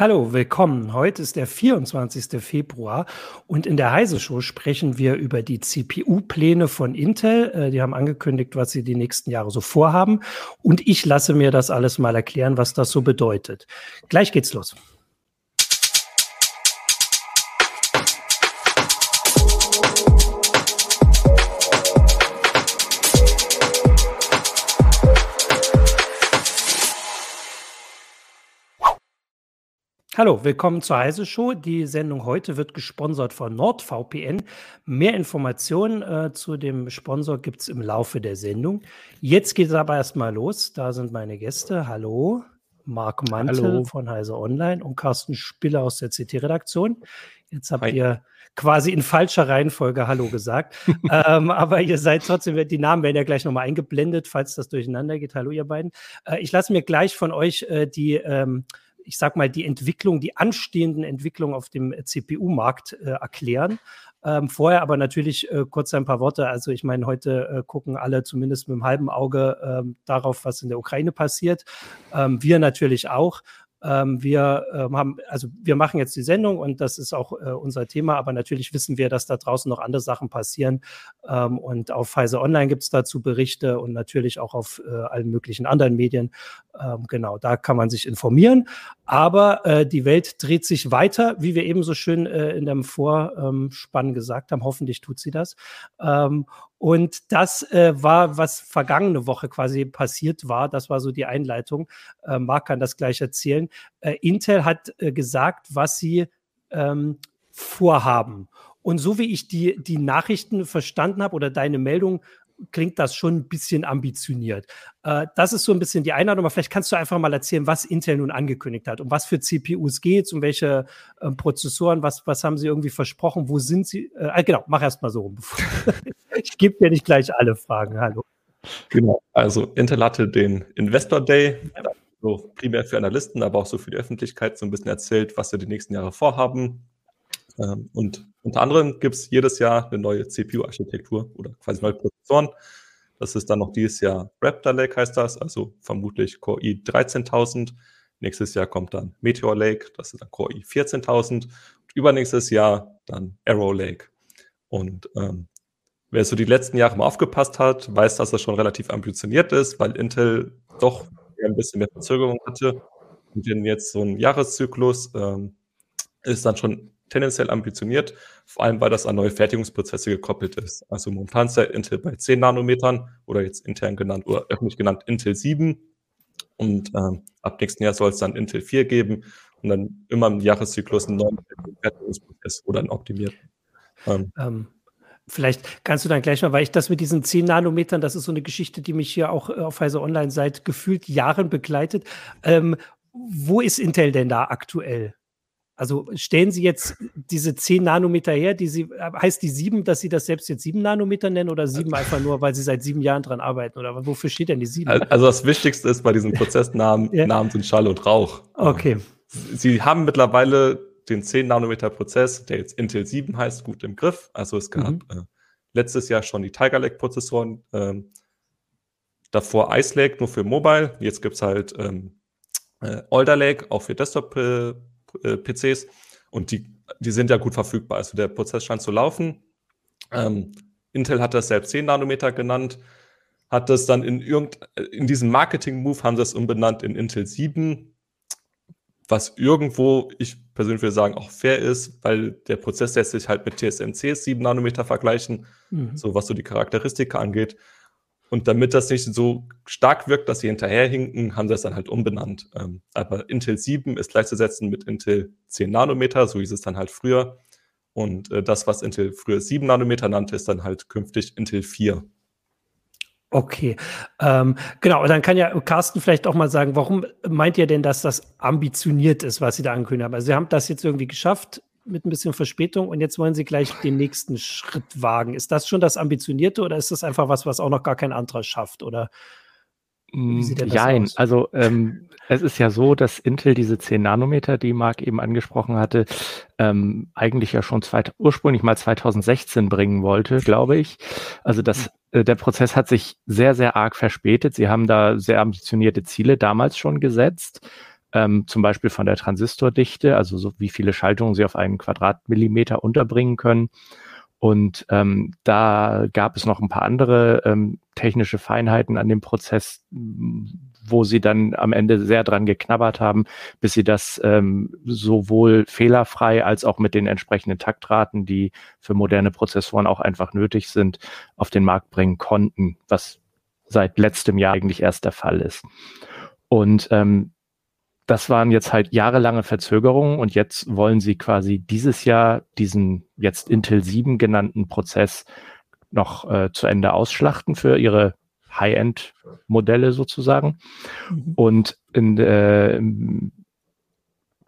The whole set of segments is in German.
Hallo, willkommen. Heute ist der 24. Februar und in der Heise Show sprechen wir über die CPU-Pläne von Intel. Äh, die haben angekündigt, was sie die nächsten Jahre so vorhaben und ich lasse mir das alles mal erklären, was das so bedeutet. Gleich geht's los. Hallo, willkommen zur Heise Show. Die Sendung heute wird gesponsert von NordVPN. Mehr Informationen äh, zu dem Sponsor gibt es im Laufe der Sendung. Jetzt geht es aber erstmal los. Da sind meine Gäste. Hallo, Marc Mantel Hallo. von Heise Online und Carsten Spiller aus der CT-Redaktion. Jetzt habt Hi. ihr quasi in falscher Reihenfolge Hallo gesagt. ähm, aber ihr seid trotzdem, die Namen werden ja gleich nochmal eingeblendet, falls das durcheinander geht. Hallo, ihr beiden. Äh, ich lasse mir gleich von euch äh, die ähm, ich sag mal, die Entwicklung, die anstehenden Entwicklungen auf dem CPU-Markt äh, erklären. Ähm, vorher aber natürlich äh, kurz ein paar Worte. Also ich meine, heute äh, gucken alle zumindest mit einem halben Auge ähm, darauf, was in der Ukraine passiert. Ähm, wir natürlich auch. Ähm, wir ähm, haben, also wir machen jetzt die Sendung und das ist auch äh, unser Thema, aber natürlich wissen wir, dass da draußen noch andere Sachen passieren. Ähm, und auf Pfizer Online gibt es dazu Berichte und natürlich auch auf äh, allen möglichen anderen Medien. Ähm, genau, da kann man sich informieren. Aber äh, die Welt dreht sich weiter, wie wir eben so schön äh, in dem Vorspann gesagt haben. Hoffentlich tut sie das. Und das äh, war, was vergangene Woche quasi passiert war. Das war so die Einleitung. Äh, Marc kann das gleich erzählen. Äh, Intel hat äh, gesagt, was sie ähm, vorhaben. Und so wie ich die, die Nachrichten verstanden habe oder deine Meldung, klingt das schon ein bisschen ambitioniert. Äh, das ist so ein bisschen die Einladung, aber vielleicht kannst du einfach mal erzählen, was Intel nun angekündigt hat, um was für CPUs geht es, um welche äh, Prozessoren, was, was haben sie irgendwie versprochen, wo sind sie? Äh, ah, genau, mach erst mal so rum. ich gebe dir nicht gleich alle Fragen. Hallo. Genau, also Intel hatte den Investor Day, so primär für Analysten, aber auch so für die Öffentlichkeit so ein bisschen erzählt, was sie die nächsten Jahre vorhaben. Ähm, und unter anderem gibt es jedes Jahr eine neue CPU-Architektur oder quasi neue Prozessoren. Das ist dann noch dieses Jahr Raptor Lake heißt das, also vermutlich Core i 13000. Nächstes Jahr kommt dann Meteor Lake, das ist dann Core i 14000. Und übernächstes Jahr dann Arrow Lake. Und ähm, wer so die letzten Jahre mal aufgepasst hat, weiß, dass das schon relativ ambitioniert ist, weil Intel doch ein bisschen mehr Verzögerung hatte. Und in jetzt so ein Jahreszyklus ähm, ist dann schon tendenziell ambitioniert, vor allem weil das an neue Fertigungsprozesse gekoppelt ist. Also momentan ist ja Intel bei 10 Nanometern oder jetzt intern genannt oder öffentlich genannt Intel 7 und ähm, ab nächsten Jahr soll es dann Intel 4 geben und dann immer im Jahreszyklus einen neuen Fertigungsprozess oder einen optimierten. Ähm, ähm, Vielleicht kannst du dann gleich mal, weil ich das mit diesen 10 Nanometern, das ist so eine Geschichte, die mich hier auch äh, auf Heise Online seit gefühlt Jahren begleitet. Ähm, wo ist Intel denn da aktuell? Also stellen Sie jetzt diese 10 Nanometer her, die Sie, äh, heißt die 7, dass Sie das selbst jetzt 7 Nanometer nennen oder 7 einfach nur, weil Sie seit sieben Jahren dran arbeiten? Oder wofür steht denn die 7? Also das Wichtigste ist bei diesen Prozessnamen ja. Namen sind Schall und Rauch. Okay. Sie haben mittlerweile den 10 Nanometer Prozess, der jetzt Intel 7 heißt, gut im Griff. Also es gab mhm. äh, letztes Jahr schon die Tiger Lake Prozessoren, ähm, davor Ice Lake nur für Mobile. Jetzt gibt es halt ähm, äh, Alder Lake auch für Desktop äh, PCs und die, die sind ja gut verfügbar. Also der Prozess scheint zu laufen. Ähm, Intel hat das selbst 10 Nanometer genannt, hat das dann in irgend, in diesem Marketing-Move haben sie es umbenannt in Intel 7, was irgendwo, ich persönlich würde sagen, auch fair ist, weil der Prozess lässt sich halt mit TSMC 7 Nanometer vergleichen, mhm. so was so die Charakteristika angeht. Und damit das nicht so stark wirkt, dass sie hinterherhinken, haben sie es dann halt umbenannt. Ähm, aber Intel 7 ist gleichzusetzen mit Intel 10 Nanometer, so hieß es dann halt früher. Und äh, das, was Intel früher 7 Nanometer nannte, ist dann halt künftig Intel 4. Okay, ähm, genau. Dann kann ja Carsten vielleicht auch mal sagen, warum meint ihr denn, dass das ambitioniert ist, was Sie da ankündigen haben? Also Sie haben das jetzt irgendwie geschafft, mit ein bisschen Verspätung und jetzt wollen Sie gleich den nächsten Schritt wagen. Ist das schon das Ambitionierte oder ist das einfach was, was auch noch gar kein anderer schafft? Oder wie sieht denn das aus? Also ähm, es ist ja so, dass Intel diese 10 Nanometer, die Marc eben angesprochen hatte, ähm, eigentlich ja schon zweit, ursprünglich mal 2016 bringen wollte, glaube ich. Also das, äh, der Prozess hat sich sehr, sehr arg verspätet. Sie haben da sehr ambitionierte Ziele damals schon gesetzt. Ähm, zum Beispiel von der Transistordichte, also so wie viele Schaltungen sie auf einen Quadratmillimeter unterbringen können. Und ähm, da gab es noch ein paar andere ähm, technische Feinheiten an dem Prozess, wo sie dann am Ende sehr dran geknabbert haben, bis sie das ähm, sowohl fehlerfrei als auch mit den entsprechenden Taktraten, die für moderne Prozessoren auch einfach nötig sind, auf den Markt bringen konnten, was seit letztem Jahr eigentlich erst der Fall ist. Und ähm, das waren jetzt halt jahrelange Verzögerungen und jetzt wollen sie quasi dieses Jahr diesen jetzt Intel 7 genannten Prozess noch äh, zu Ende ausschlachten für ihre High-End-Modelle sozusagen. Mhm. Und in, äh, im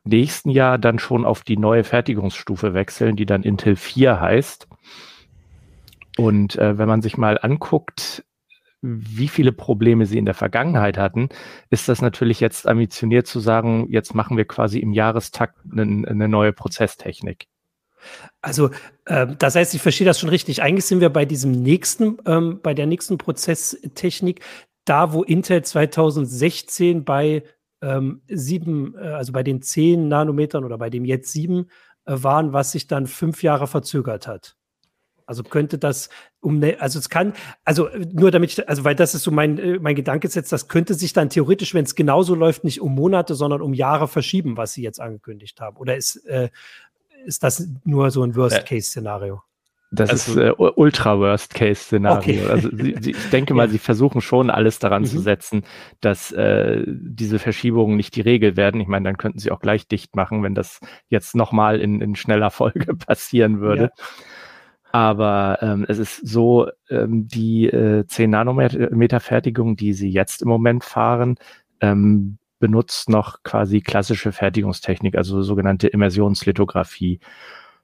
nächsten Jahr dann schon auf die neue Fertigungsstufe wechseln, die dann Intel 4 heißt. Und äh, wenn man sich mal anguckt, wie viele Probleme sie in der Vergangenheit hatten, ist das natürlich jetzt ambitioniert zu sagen, jetzt machen wir quasi im Jahrestakt eine, eine neue Prozesstechnik. Also, äh, das heißt, ich verstehe das schon richtig. Eigentlich sind wir bei diesem nächsten, ähm, bei der nächsten Prozesstechnik, da wo Intel 2016 bei ähm, sieben, äh, also bei den zehn Nanometern oder bei dem jetzt sieben äh, waren, was sich dann fünf Jahre verzögert hat. Also könnte das um ne, also es kann, also nur damit ich, also weil das ist so mein, äh, mein Gedanke jetzt, das könnte sich dann theoretisch, wenn es genauso läuft, nicht um Monate, sondern um Jahre verschieben, was sie jetzt angekündigt haben. Oder ist, äh, ist das nur so ein Worst-Case-Szenario? Das also, ist äh, Ultra-Worst-Case-Szenario. Okay. Also sie, sie, ich denke mal, ja. sie versuchen schon alles daran mhm. zu setzen, dass äh, diese Verschiebungen nicht die Regel werden. Ich meine, dann könnten sie auch gleich dicht machen, wenn das jetzt nochmal in, in schneller Folge passieren würde. Ja. Aber ähm, es ist so, ähm, die äh, 10 Nanometer Fertigung, die sie jetzt im Moment fahren, ähm, benutzt noch quasi klassische Fertigungstechnik, also sogenannte Immersionslithografie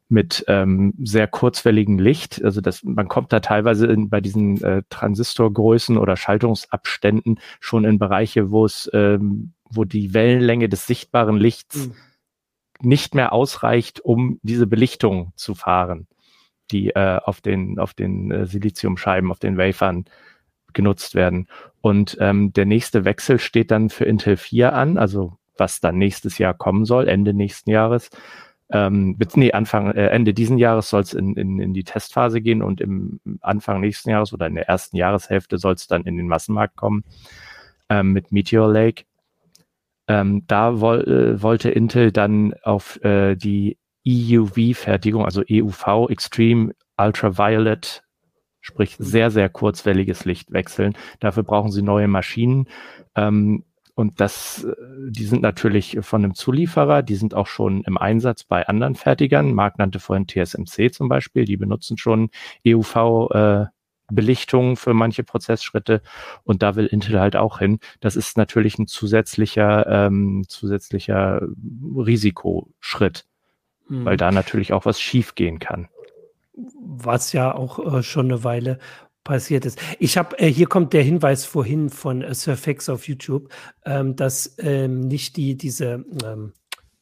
mit ähm, sehr kurzwelligem Licht. Also das, man kommt da teilweise in, bei diesen äh, Transistorgrößen oder Schaltungsabständen schon in Bereiche, wo es, ähm, wo die Wellenlänge des sichtbaren Lichts mhm. nicht mehr ausreicht, um diese Belichtung zu fahren die äh, auf den, auf den äh, Siliziumscheiben, auf den Wafern genutzt werden. Und ähm, der nächste Wechsel steht dann für Intel 4 an, also was dann nächstes Jahr kommen soll, Ende nächsten Jahres. Ähm, nee, Anfang, äh, Ende diesen Jahres soll es in, in, in die Testphase gehen und im Anfang nächsten Jahres oder in der ersten Jahreshälfte soll es dann in den Massenmarkt kommen ähm, mit Meteor Lake. Ähm, da woll, äh, wollte Intel dann auf äh, die EUV-Fertigung, also EUV, Extreme Ultraviolet, sprich sehr, sehr kurzwelliges Licht wechseln. Dafür brauchen sie neue Maschinen. Ähm, und das, äh, die sind natürlich von einem Zulieferer, die sind auch schon im Einsatz bei anderen Fertigern. Marc nannte vorhin TSMC zum Beispiel, die benutzen schon EUV äh, Belichtung für manche Prozessschritte und da will Intel halt auch hin. Das ist natürlich ein zusätzlicher, ähm, zusätzlicher Risikoschritt mhm. weil da natürlich auch was schiefgehen kann. Was ja auch äh, schon eine Weile passiert ist. Ich habe, äh, hier kommt der Hinweis vorhin von äh, Surfax auf YouTube, ähm, dass ähm, nicht die, diese, ähm,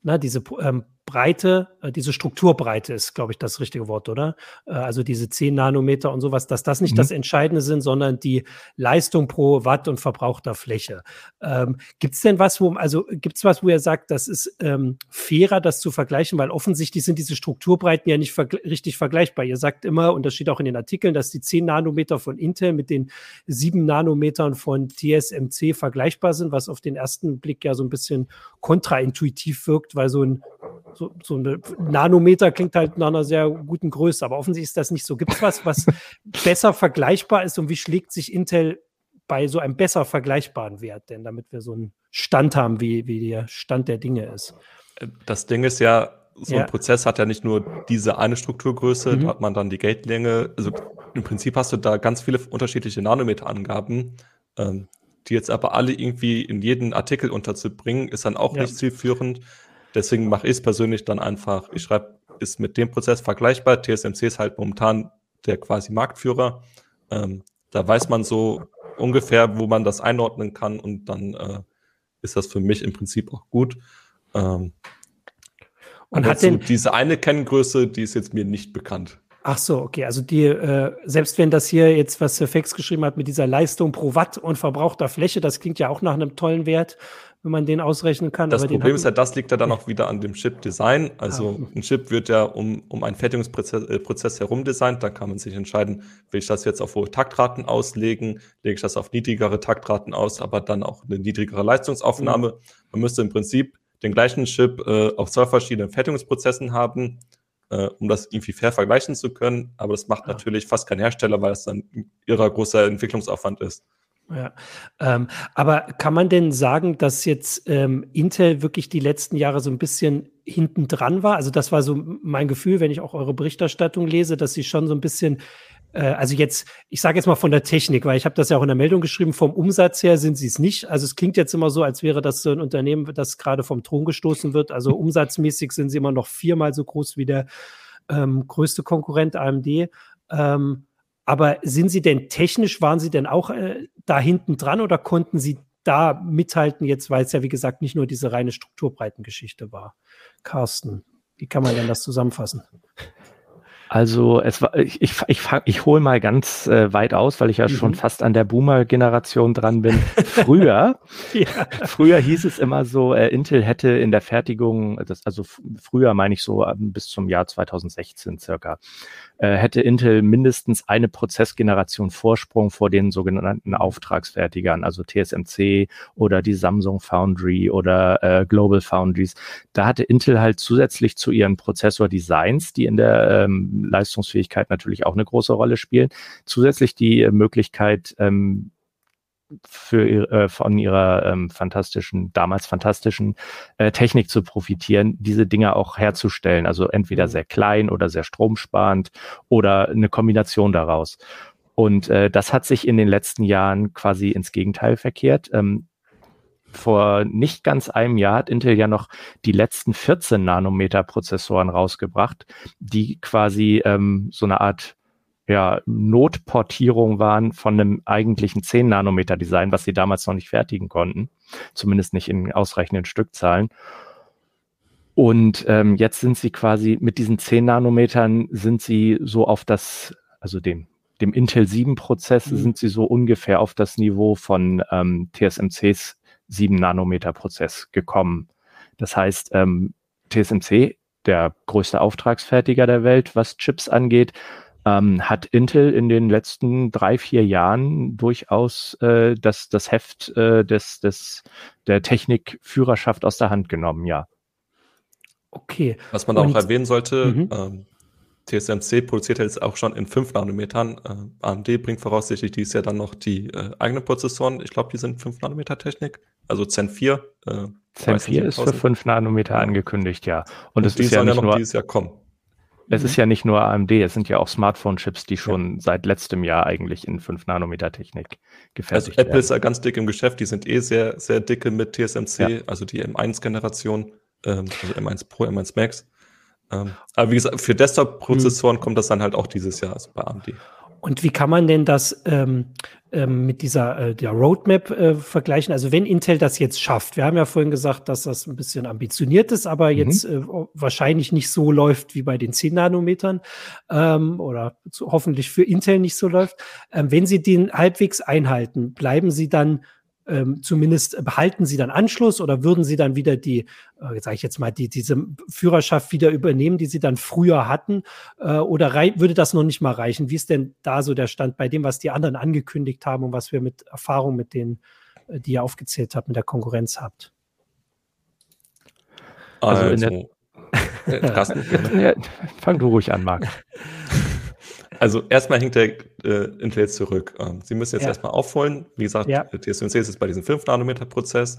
na, diese ähm, Breite, äh, diese Strukturbreite ist, glaube ich, das richtige Wort, oder? Äh, also diese 10 Nanometer und sowas, dass das nicht mhm. das Entscheidende sind, sondern die Leistung pro Watt und verbrauchter Fläche. Ähm, gibt es denn was, wo, also gibt es was, wo er sagt, das ist ähm, fairer, das zu vergleichen, weil offensichtlich sind diese Strukturbreiten ja nicht verg richtig vergleichbar. Ihr sagt immer, und das steht auch in den Artikeln, dass die 10 Nanometer von Intel mit den 7 Nanometern von TSMC vergleichbar sind, was auf den ersten Blick ja so ein bisschen kontraintuitiv wirkt, weil so ein so, so eine Nanometer klingt halt nach einer sehr guten Größe, aber offensichtlich ist das nicht so. Gibt es was, was besser vergleichbar ist und wie schlägt sich Intel bei so einem besser vergleichbaren Wert denn, damit wir so einen Stand haben, wie, wie der Stand der Dinge ist? Das Ding ist ja, so ein ja. Prozess hat ja nicht nur diese eine Strukturgröße, mhm. da hat man dann die Gate-Länge. Also im Prinzip hast du da ganz viele unterschiedliche Nanometer-Angaben. Ähm, die jetzt aber alle irgendwie in jeden Artikel unterzubringen, ist dann auch ja. nicht zielführend. Deswegen mache ich es persönlich dann einfach, ich schreibe, ist mit dem Prozess vergleichbar. TSMC ist halt momentan der quasi Marktführer. Ähm, da weiß man so ungefähr, wo man das einordnen kann und dann äh, ist das für mich im Prinzip auch gut. Ähm, und hat denn diese eine Kenngröße, die ist jetzt mir nicht bekannt. Ach so, okay. Also die, äh, selbst wenn das hier jetzt, was Surfax geschrieben hat, mit dieser Leistung pro Watt und verbrauchter Fläche, das klingt ja auch nach einem tollen Wert. Wenn man den ausrechnen kann. Das Problem ist ja, das liegt ja dann auch wieder an dem Chip-Design. Also ah. ein Chip wird ja um, um einen Fertigungsprozess äh, Prozess herum designt. Da kann man sich entscheiden, will ich das jetzt auf hohe Taktraten auslegen, lege ich das auf niedrigere Taktraten aus, aber dann auch eine niedrigere Leistungsaufnahme. Mhm. Man müsste im Prinzip den gleichen Chip äh, auf zwei verschiedenen Fertigungsprozessen haben, äh, um das irgendwie fair vergleichen zu können. Aber das macht ja. natürlich fast kein Hersteller, weil es dann ihrer großer Entwicklungsaufwand ist. Ja, ähm, aber kann man denn sagen, dass jetzt ähm, Intel wirklich die letzten Jahre so ein bisschen hinten dran war? Also das war so mein Gefühl, wenn ich auch eure Berichterstattung lese, dass sie schon so ein bisschen, äh, also jetzt, ich sage jetzt mal von der Technik, weil ich habe das ja auch in der Meldung geschrieben, vom Umsatz her sind sie es nicht. Also es klingt jetzt immer so, als wäre das so ein Unternehmen, das gerade vom Thron gestoßen wird. Also umsatzmäßig sind sie immer noch viermal so groß wie der ähm, größte Konkurrent AMD. Ähm, aber sind Sie denn technisch, waren Sie denn auch äh, da hinten dran oder konnten Sie da mithalten, jetzt, weil es ja, wie gesagt, nicht nur diese reine Strukturbreitengeschichte war? Carsten, wie kann man denn das zusammenfassen? Also es war, ich, ich, ich, ich hole mal ganz äh, weit aus, weil ich ja mhm. schon fast an der Boomer-Generation dran bin. Früher, ja. früher hieß es immer so, äh, Intel hätte in der Fertigung, das, also früher meine ich so ähm, bis zum Jahr 2016 circa, äh, hätte Intel mindestens eine Prozessgeneration Vorsprung vor den sogenannten Auftragsfertigern, also TSMC oder die Samsung Foundry oder äh, Global Foundries. Da hatte Intel halt zusätzlich zu ihren Prozessor-Designs, die in der ähm, Leistungsfähigkeit natürlich auch eine große Rolle spielen, zusätzlich die äh, Möglichkeit, ähm, für äh, von ihrer ähm, fantastischen, damals fantastischen äh, Technik zu profitieren, diese Dinge auch herzustellen. Also entweder mhm. sehr klein oder sehr stromsparend oder eine Kombination daraus. Und äh, das hat sich in den letzten Jahren quasi ins Gegenteil verkehrt. Ähm, vor nicht ganz einem Jahr hat Intel ja noch die letzten 14 Nanometer Prozessoren rausgebracht, die quasi ähm, so eine Art ja, Notportierung waren von einem eigentlichen 10 Nanometer Design, was sie damals noch nicht fertigen konnten, zumindest nicht in ausreichenden Stückzahlen. Und ähm, jetzt sind sie quasi mit diesen 10 Nanometern sind sie so auf das, also dem, dem Intel 7 Prozess mhm. sind sie so ungefähr auf das Niveau von ähm, TSMCs 7 Nanometer Prozess gekommen. Das heißt, ähm, TSMC, der größte Auftragsfertiger der Welt, was Chips angeht, ähm, hat Intel in den letzten drei, vier Jahren durchaus äh, das, das Heft äh, des, des, der Technikführerschaft aus der Hand genommen, ja. Okay. Was man Und, auch erwähnen sollte, mhm. ähm, TSMC produziert jetzt auch schon in 5 Nanometern. Äh, AMD bringt voraussichtlich dieses Jahr dann noch die äh, eigenen Prozessoren. Ich glaube, die sind 5 Nanometer Technik. Also Zen 4. Äh, Zen 4 ist für 5 Nanometer angekündigt, ja. Und, Und es ist ja nicht ja noch nur, dieses Jahr kommen. Es mhm. ist ja nicht nur AMD, es sind ja auch Smartphone-Chips, die schon ja. seit letztem Jahr eigentlich in 5-Nanometer-Technik gefertigt also Apple werden. ist ja ganz dick im Geschäft, die sind eh sehr, sehr dicke mit TSMC, ja. also die M1-Generation, ähm, also M1 Pro, M1 Max. Ähm, aber wie gesagt, für Desktop-Prozessoren mhm. kommt das dann halt auch dieses Jahr also bei AMD. Und wie kann man denn das ähm, ähm, mit dieser äh, der Roadmap äh, vergleichen? Also wenn Intel das jetzt schafft, wir haben ja vorhin gesagt, dass das ein bisschen ambitioniert ist, aber mhm. jetzt äh, wahrscheinlich nicht so läuft wie bei den 10 Nanometern ähm, oder zu, hoffentlich für Intel nicht so läuft. Ähm, wenn sie den halbwegs einhalten, bleiben sie dann ähm, zumindest behalten sie dann Anschluss oder würden sie dann wieder die, äh, sage ich jetzt mal, die, diese Führerschaft wieder übernehmen, die sie dann früher hatten? Äh, oder würde das noch nicht mal reichen? Wie ist denn da so der Stand bei dem, was die anderen angekündigt haben und was wir mit Erfahrung mit denen, äh, die ihr aufgezählt habt, mit der Konkurrenz habt? Also, also in der äh, ja, fang du ruhig an, Marc. Also erstmal hinkt der äh, Intel jetzt zurück. Ähm, Sie müssen jetzt ja. erstmal aufholen. Wie gesagt, ja. TSMC ist jetzt bei diesem 5-Nanometer-Prozess.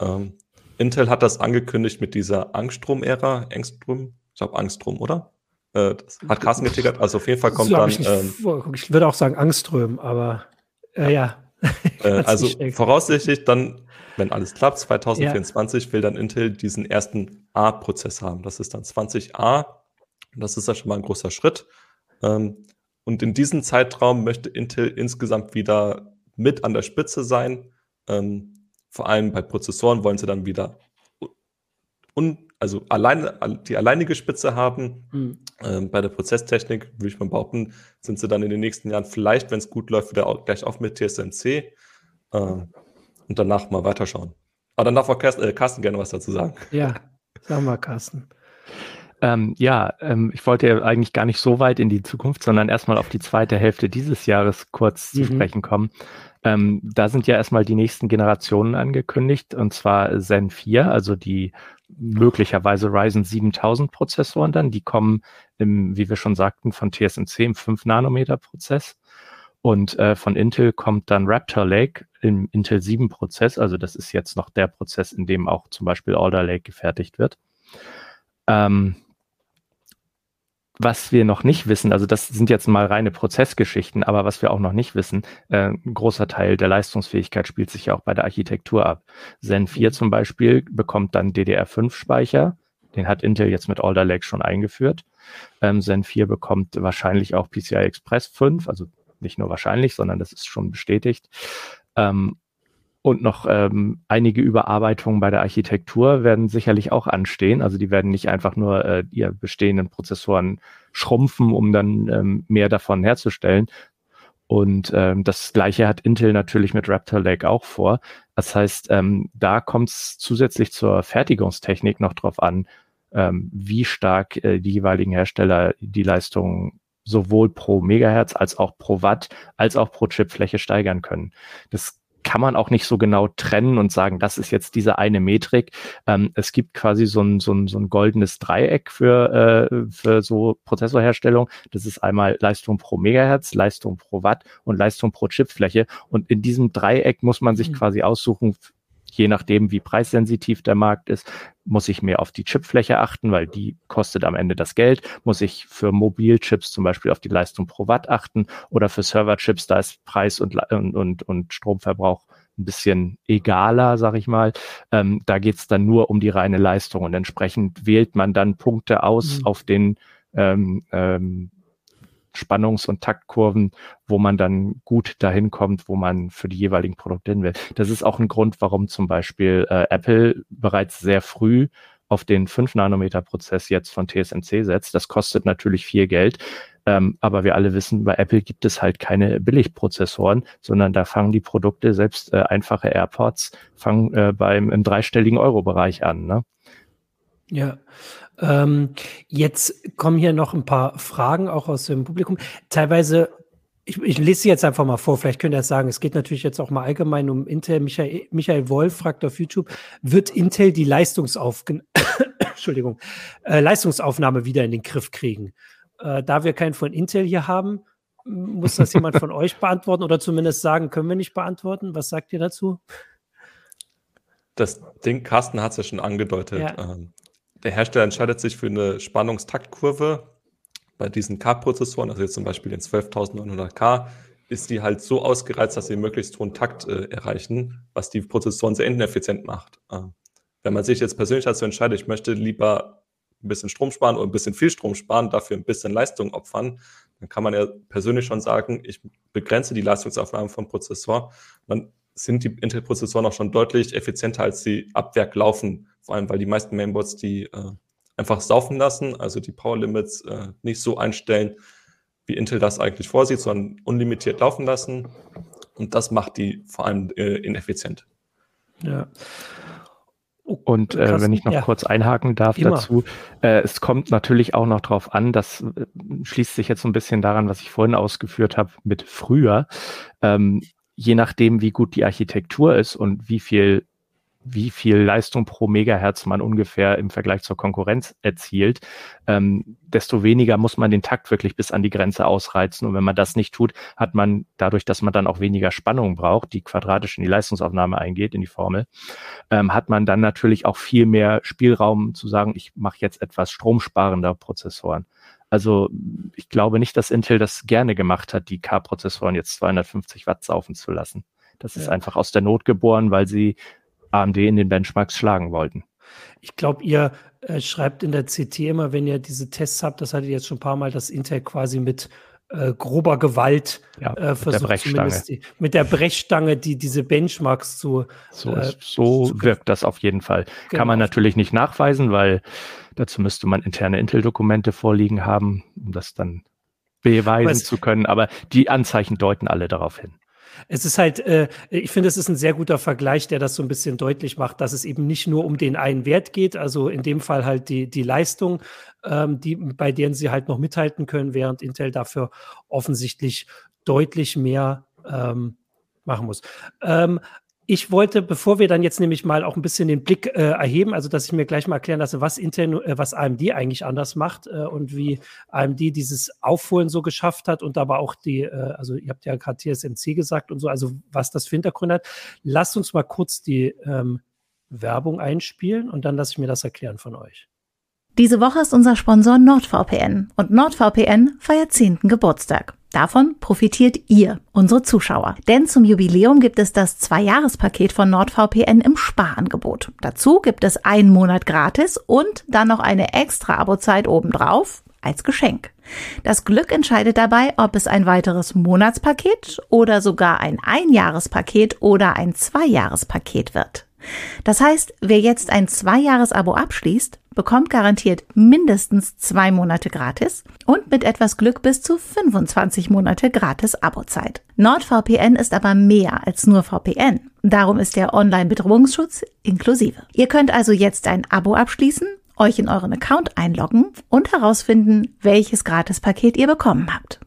Ähm, Intel hat das angekündigt mit dieser Angstrom-Ära. Angstrom? Ich glaube Angstrom, oder? Äh, das hat Carsten getickert. Also auf jeden Fall kommt so dann. Ich, ähm, ich, würde auch sagen Angström, aber äh, ja. Äh, also voraussichtlich dann, wenn alles klappt, 2024 ja. will dann Intel diesen ersten A-Prozess haben. Das ist dann 20A. Das ist ja schon mal ein großer Schritt. Ähm, und in diesem Zeitraum möchte Intel insgesamt wieder mit an der Spitze sein. Ähm, vor allem bei Prozessoren wollen sie dann wieder un, also alleine, die alleinige Spitze haben. Mhm. Ähm, bei der Prozesstechnik, würde ich mal behaupten, sind sie dann in den nächsten Jahren vielleicht, wenn es gut läuft, wieder auch, gleich auf mit TSMC äh, und danach mal weiterschauen. Aber dann darf auch Carsten, äh, Carsten gerne was dazu sagen. Ja, sag mal, Carsten. Ähm, ja, ähm, ich wollte ja eigentlich gar nicht so weit in die Zukunft, sondern erstmal auf die zweite Hälfte dieses Jahres kurz mhm. zu sprechen kommen. Ähm, da sind ja erstmal die nächsten Generationen angekündigt, und zwar Zen 4, also die möglicherweise Ryzen 7000 Prozessoren dann, die kommen im, wie wir schon sagten, von TSMC im 5 Nanometer Prozess. Und äh, von Intel kommt dann Raptor Lake im Intel 7 Prozess. Also das ist jetzt noch der Prozess, in dem auch zum Beispiel Alder Lake gefertigt wird. Ähm, was wir noch nicht wissen, also das sind jetzt mal reine Prozessgeschichten, aber was wir auch noch nicht wissen, äh, ein großer Teil der Leistungsfähigkeit spielt sich ja auch bei der Architektur ab. Zen 4 zum Beispiel bekommt dann DDR5-Speicher, den hat Intel jetzt mit Alder Lake schon eingeführt. Ähm, Zen 4 bekommt wahrscheinlich auch PCI Express 5, also nicht nur wahrscheinlich, sondern das ist schon bestätigt. Ähm, und noch ähm, einige Überarbeitungen bei der Architektur werden sicherlich auch anstehen. Also die werden nicht einfach nur äh, ihr bestehenden Prozessoren schrumpfen, um dann ähm, mehr davon herzustellen. Und ähm, das gleiche hat Intel natürlich mit Raptor Lake auch vor. Das heißt, ähm, da kommt es zusätzlich zur Fertigungstechnik noch drauf an, ähm, wie stark äh, die jeweiligen Hersteller die Leistung sowohl pro Megahertz als auch pro Watt als auch pro Chipfläche steigern können. Das kann man auch nicht so genau trennen und sagen, das ist jetzt diese eine Metrik. Ähm, es gibt quasi so ein, so ein, so ein goldenes Dreieck für, äh, für so Prozessorherstellung. Das ist einmal Leistung pro Megahertz, Leistung pro Watt und Leistung pro Chipfläche. Und in diesem Dreieck muss man sich mhm. quasi aussuchen, je nachdem, wie preissensitiv der Markt ist, muss ich mehr auf die Chipfläche achten, weil die kostet am Ende das Geld. Muss ich für Mobilchips zum Beispiel auf die Leistung pro Watt achten oder für Serverchips, da ist Preis und, und, und Stromverbrauch ein bisschen egaler, sag ich mal. Ähm, da geht's dann nur um die reine Leistung und entsprechend wählt man dann Punkte aus mhm. auf den ähm, ähm, Spannungs- und Taktkurven, wo man dann gut dahin kommt, wo man für die jeweiligen Produkte hin will. Das ist auch ein Grund, warum zum Beispiel äh, Apple bereits sehr früh auf den 5-Nanometer-Prozess jetzt von TSMC setzt. Das kostet natürlich viel Geld. Ähm, aber wir alle wissen, bei Apple gibt es halt keine Billigprozessoren, sondern da fangen die Produkte, selbst äh, einfache AirPods, fangen äh, beim im dreistelligen Euro-Bereich an. Ne? Ja, ähm, jetzt kommen hier noch ein paar Fragen auch aus dem Publikum. Teilweise, ich, ich lese sie jetzt einfach mal vor, vielleicht könnt ihr das sagen. Es geht natürlich jetzt auch mal allgemein um Intel. Michael, Michael Wolf fragt auf YouTube, wird Intel die Leistungsaufg Entschuldigung, äh, Leistungsaufnahme wieder in den Griff kriegen? Äh, da wir keinen von Intel hier haben, muss das jemand von euch beantworten oder zumindest sagen, können wir nicht beantworten? Was sagt ihr dazu? Das Ding, Carsten hat es ja schon angedeutet. Ja. Ähm, der Hersteller entscheidet sich für eine Spannungstaktkurve. Bei diesen K-Prozessoren, also jetzt zum Beispiel den 12900K, ist die halt so ausgereizt, dass sie möglichst hohen Takt äh, erreichen, was die Prozessoren sehr ineffizient macht. Äh, wenn man sich jetzt persönlich dazu entscheidet, ich möchte lieber ein bisschen Strom sparen oder ein bisschen viel Strom sparen, dafür ein bisschen Leistung opfern, dann kann man ja persönlich schon sagen, ich begrenze die Leistungsaufnahme vom Prozessor. Dann sind die Intel-Prozessoren auch schon deutlich effizienter, als sie ab Werk laufen vor allem, weil die meisten Mainboards die äh, einfach saufen lassen, also die Power Limits äh, nicht so einstellen, wie Intel das eigentlich vorsieht, sondern unlimitiert laufen lassen. Und das macht die vor allem äh, ineffizient. Ja. Und äh, wenn ich noch ja. kurz einhaken darf Immer. dazu, äh, es kommt natürlich auch noch drauf an, das äh, schließt sich jetzt so ein bisschen daran, was ich vorhin ausgeführt habe mit früher. Ähm, je nachdem, wie gut die Architektur ist und wie viel wie viel Leistung pro Megahertz man ungefähr im Vergleich zur Konkurrenz erzielt, ähm, desto weniger muss man den Takt wirklich bis an die Grenze ausreizen. Und wenn man das nicht tut, hat man dadurch, dass man dann auch weniger Spannung braucht, die quadratisch in die Leistungsaufnahme eingeht, in die Formel, ähm, hat man dann natürlich auch viel mehr Spielraum zu sagen, ich mache jetzt etwas stromsparender Prozessoren. Also ich glaube nicht, dass Intel das gerne gemacht hat, die K-Prozessoren jetzt 250 Watt saufen zu lassen. Das ist ja. einfach aus der Not geboren, weil sie AMD in den Benchmarks schlagen wollten. Ich glaube, ihr äh, schreibt in der CT immer, wenn ihr diese Tests habt, das hattet ihr jetzt schon ein paar Mal, dass Intel quasi mit äh, grober Gewalt ja, äh, versucht, zumindest die, mit der Brechstange die, diese Benchmarks zu. So, äh, so zu wirkt das auf jeden Fall. Genau. Kann man natürlich nicht nachweisen, weil dazu müsste man interne Intel-Dokumente vorliegen haben, um das dann beweisen zu können. Aber die Anzeichen deuten alle darauf hin. Es ist halt, äh, ich finde, es ist ein sehr guter Vergleich, der das so ein bisschen deutlich macht, dass es eben nicht nur um den einen Wert geht, also in dem Fall halt die, die Leistung, ähm, die, bei denen sie halt noch mithalten können, während Intel dafür offensichtlich deutlich mehr ähm, machen muss. Ähm, ich wollte, bevor wir dann jetzt nämlich mal auch ein bisschen den Blick äh, erheben, also dass ich mir gleich mal erklären lasse, was Intel, äh, was AMD eigentlich anders macht äh, und wie AMD dieses Aufholen so geschafft hat und aber auch die, äh, also ihr habt ja gerade TSMC gesagt und so, also was das für Hintergründe hat. Lasst uns mal kurz die ähm, Werbung einspielen und dann lasse ich mir das erklären von euch. Diese Woche ist unser Sponsor NordVPN und NordVPN feiert 10. Geburtstag. Davon profitiert ihr, unsere Zuschauer. Denn zum Jubiläum gibt es das Zwei-Jahres-Paket von NordVPN im Sparangebot. Dazu gibt es einen Monat gratis und dann noch eine extra Abozeit obendrauf als Geschenk. Das Glück entscheidet dabei, ob es ein weiteres Monatspaket oder sogar ein Einjahrespaket oder ein Zweijahrespaket wird. Das heißt, wer jetzt ein Zwei-Jahres-Abo abschließt, bekommt garantiert mindestens zwei Monate gratis und mit etwas Glück bis zu 25 Monate gratis Abozeit. NordVPN ist aber mehr als nur VPN. Darum ist der Online-Bedrohungsschutz inklusive. Ihr könnt also jetzt ein Abo abschließen, euch in euren Account einloggen und herausfinden, welches Gratispaket ihr bekommen habt.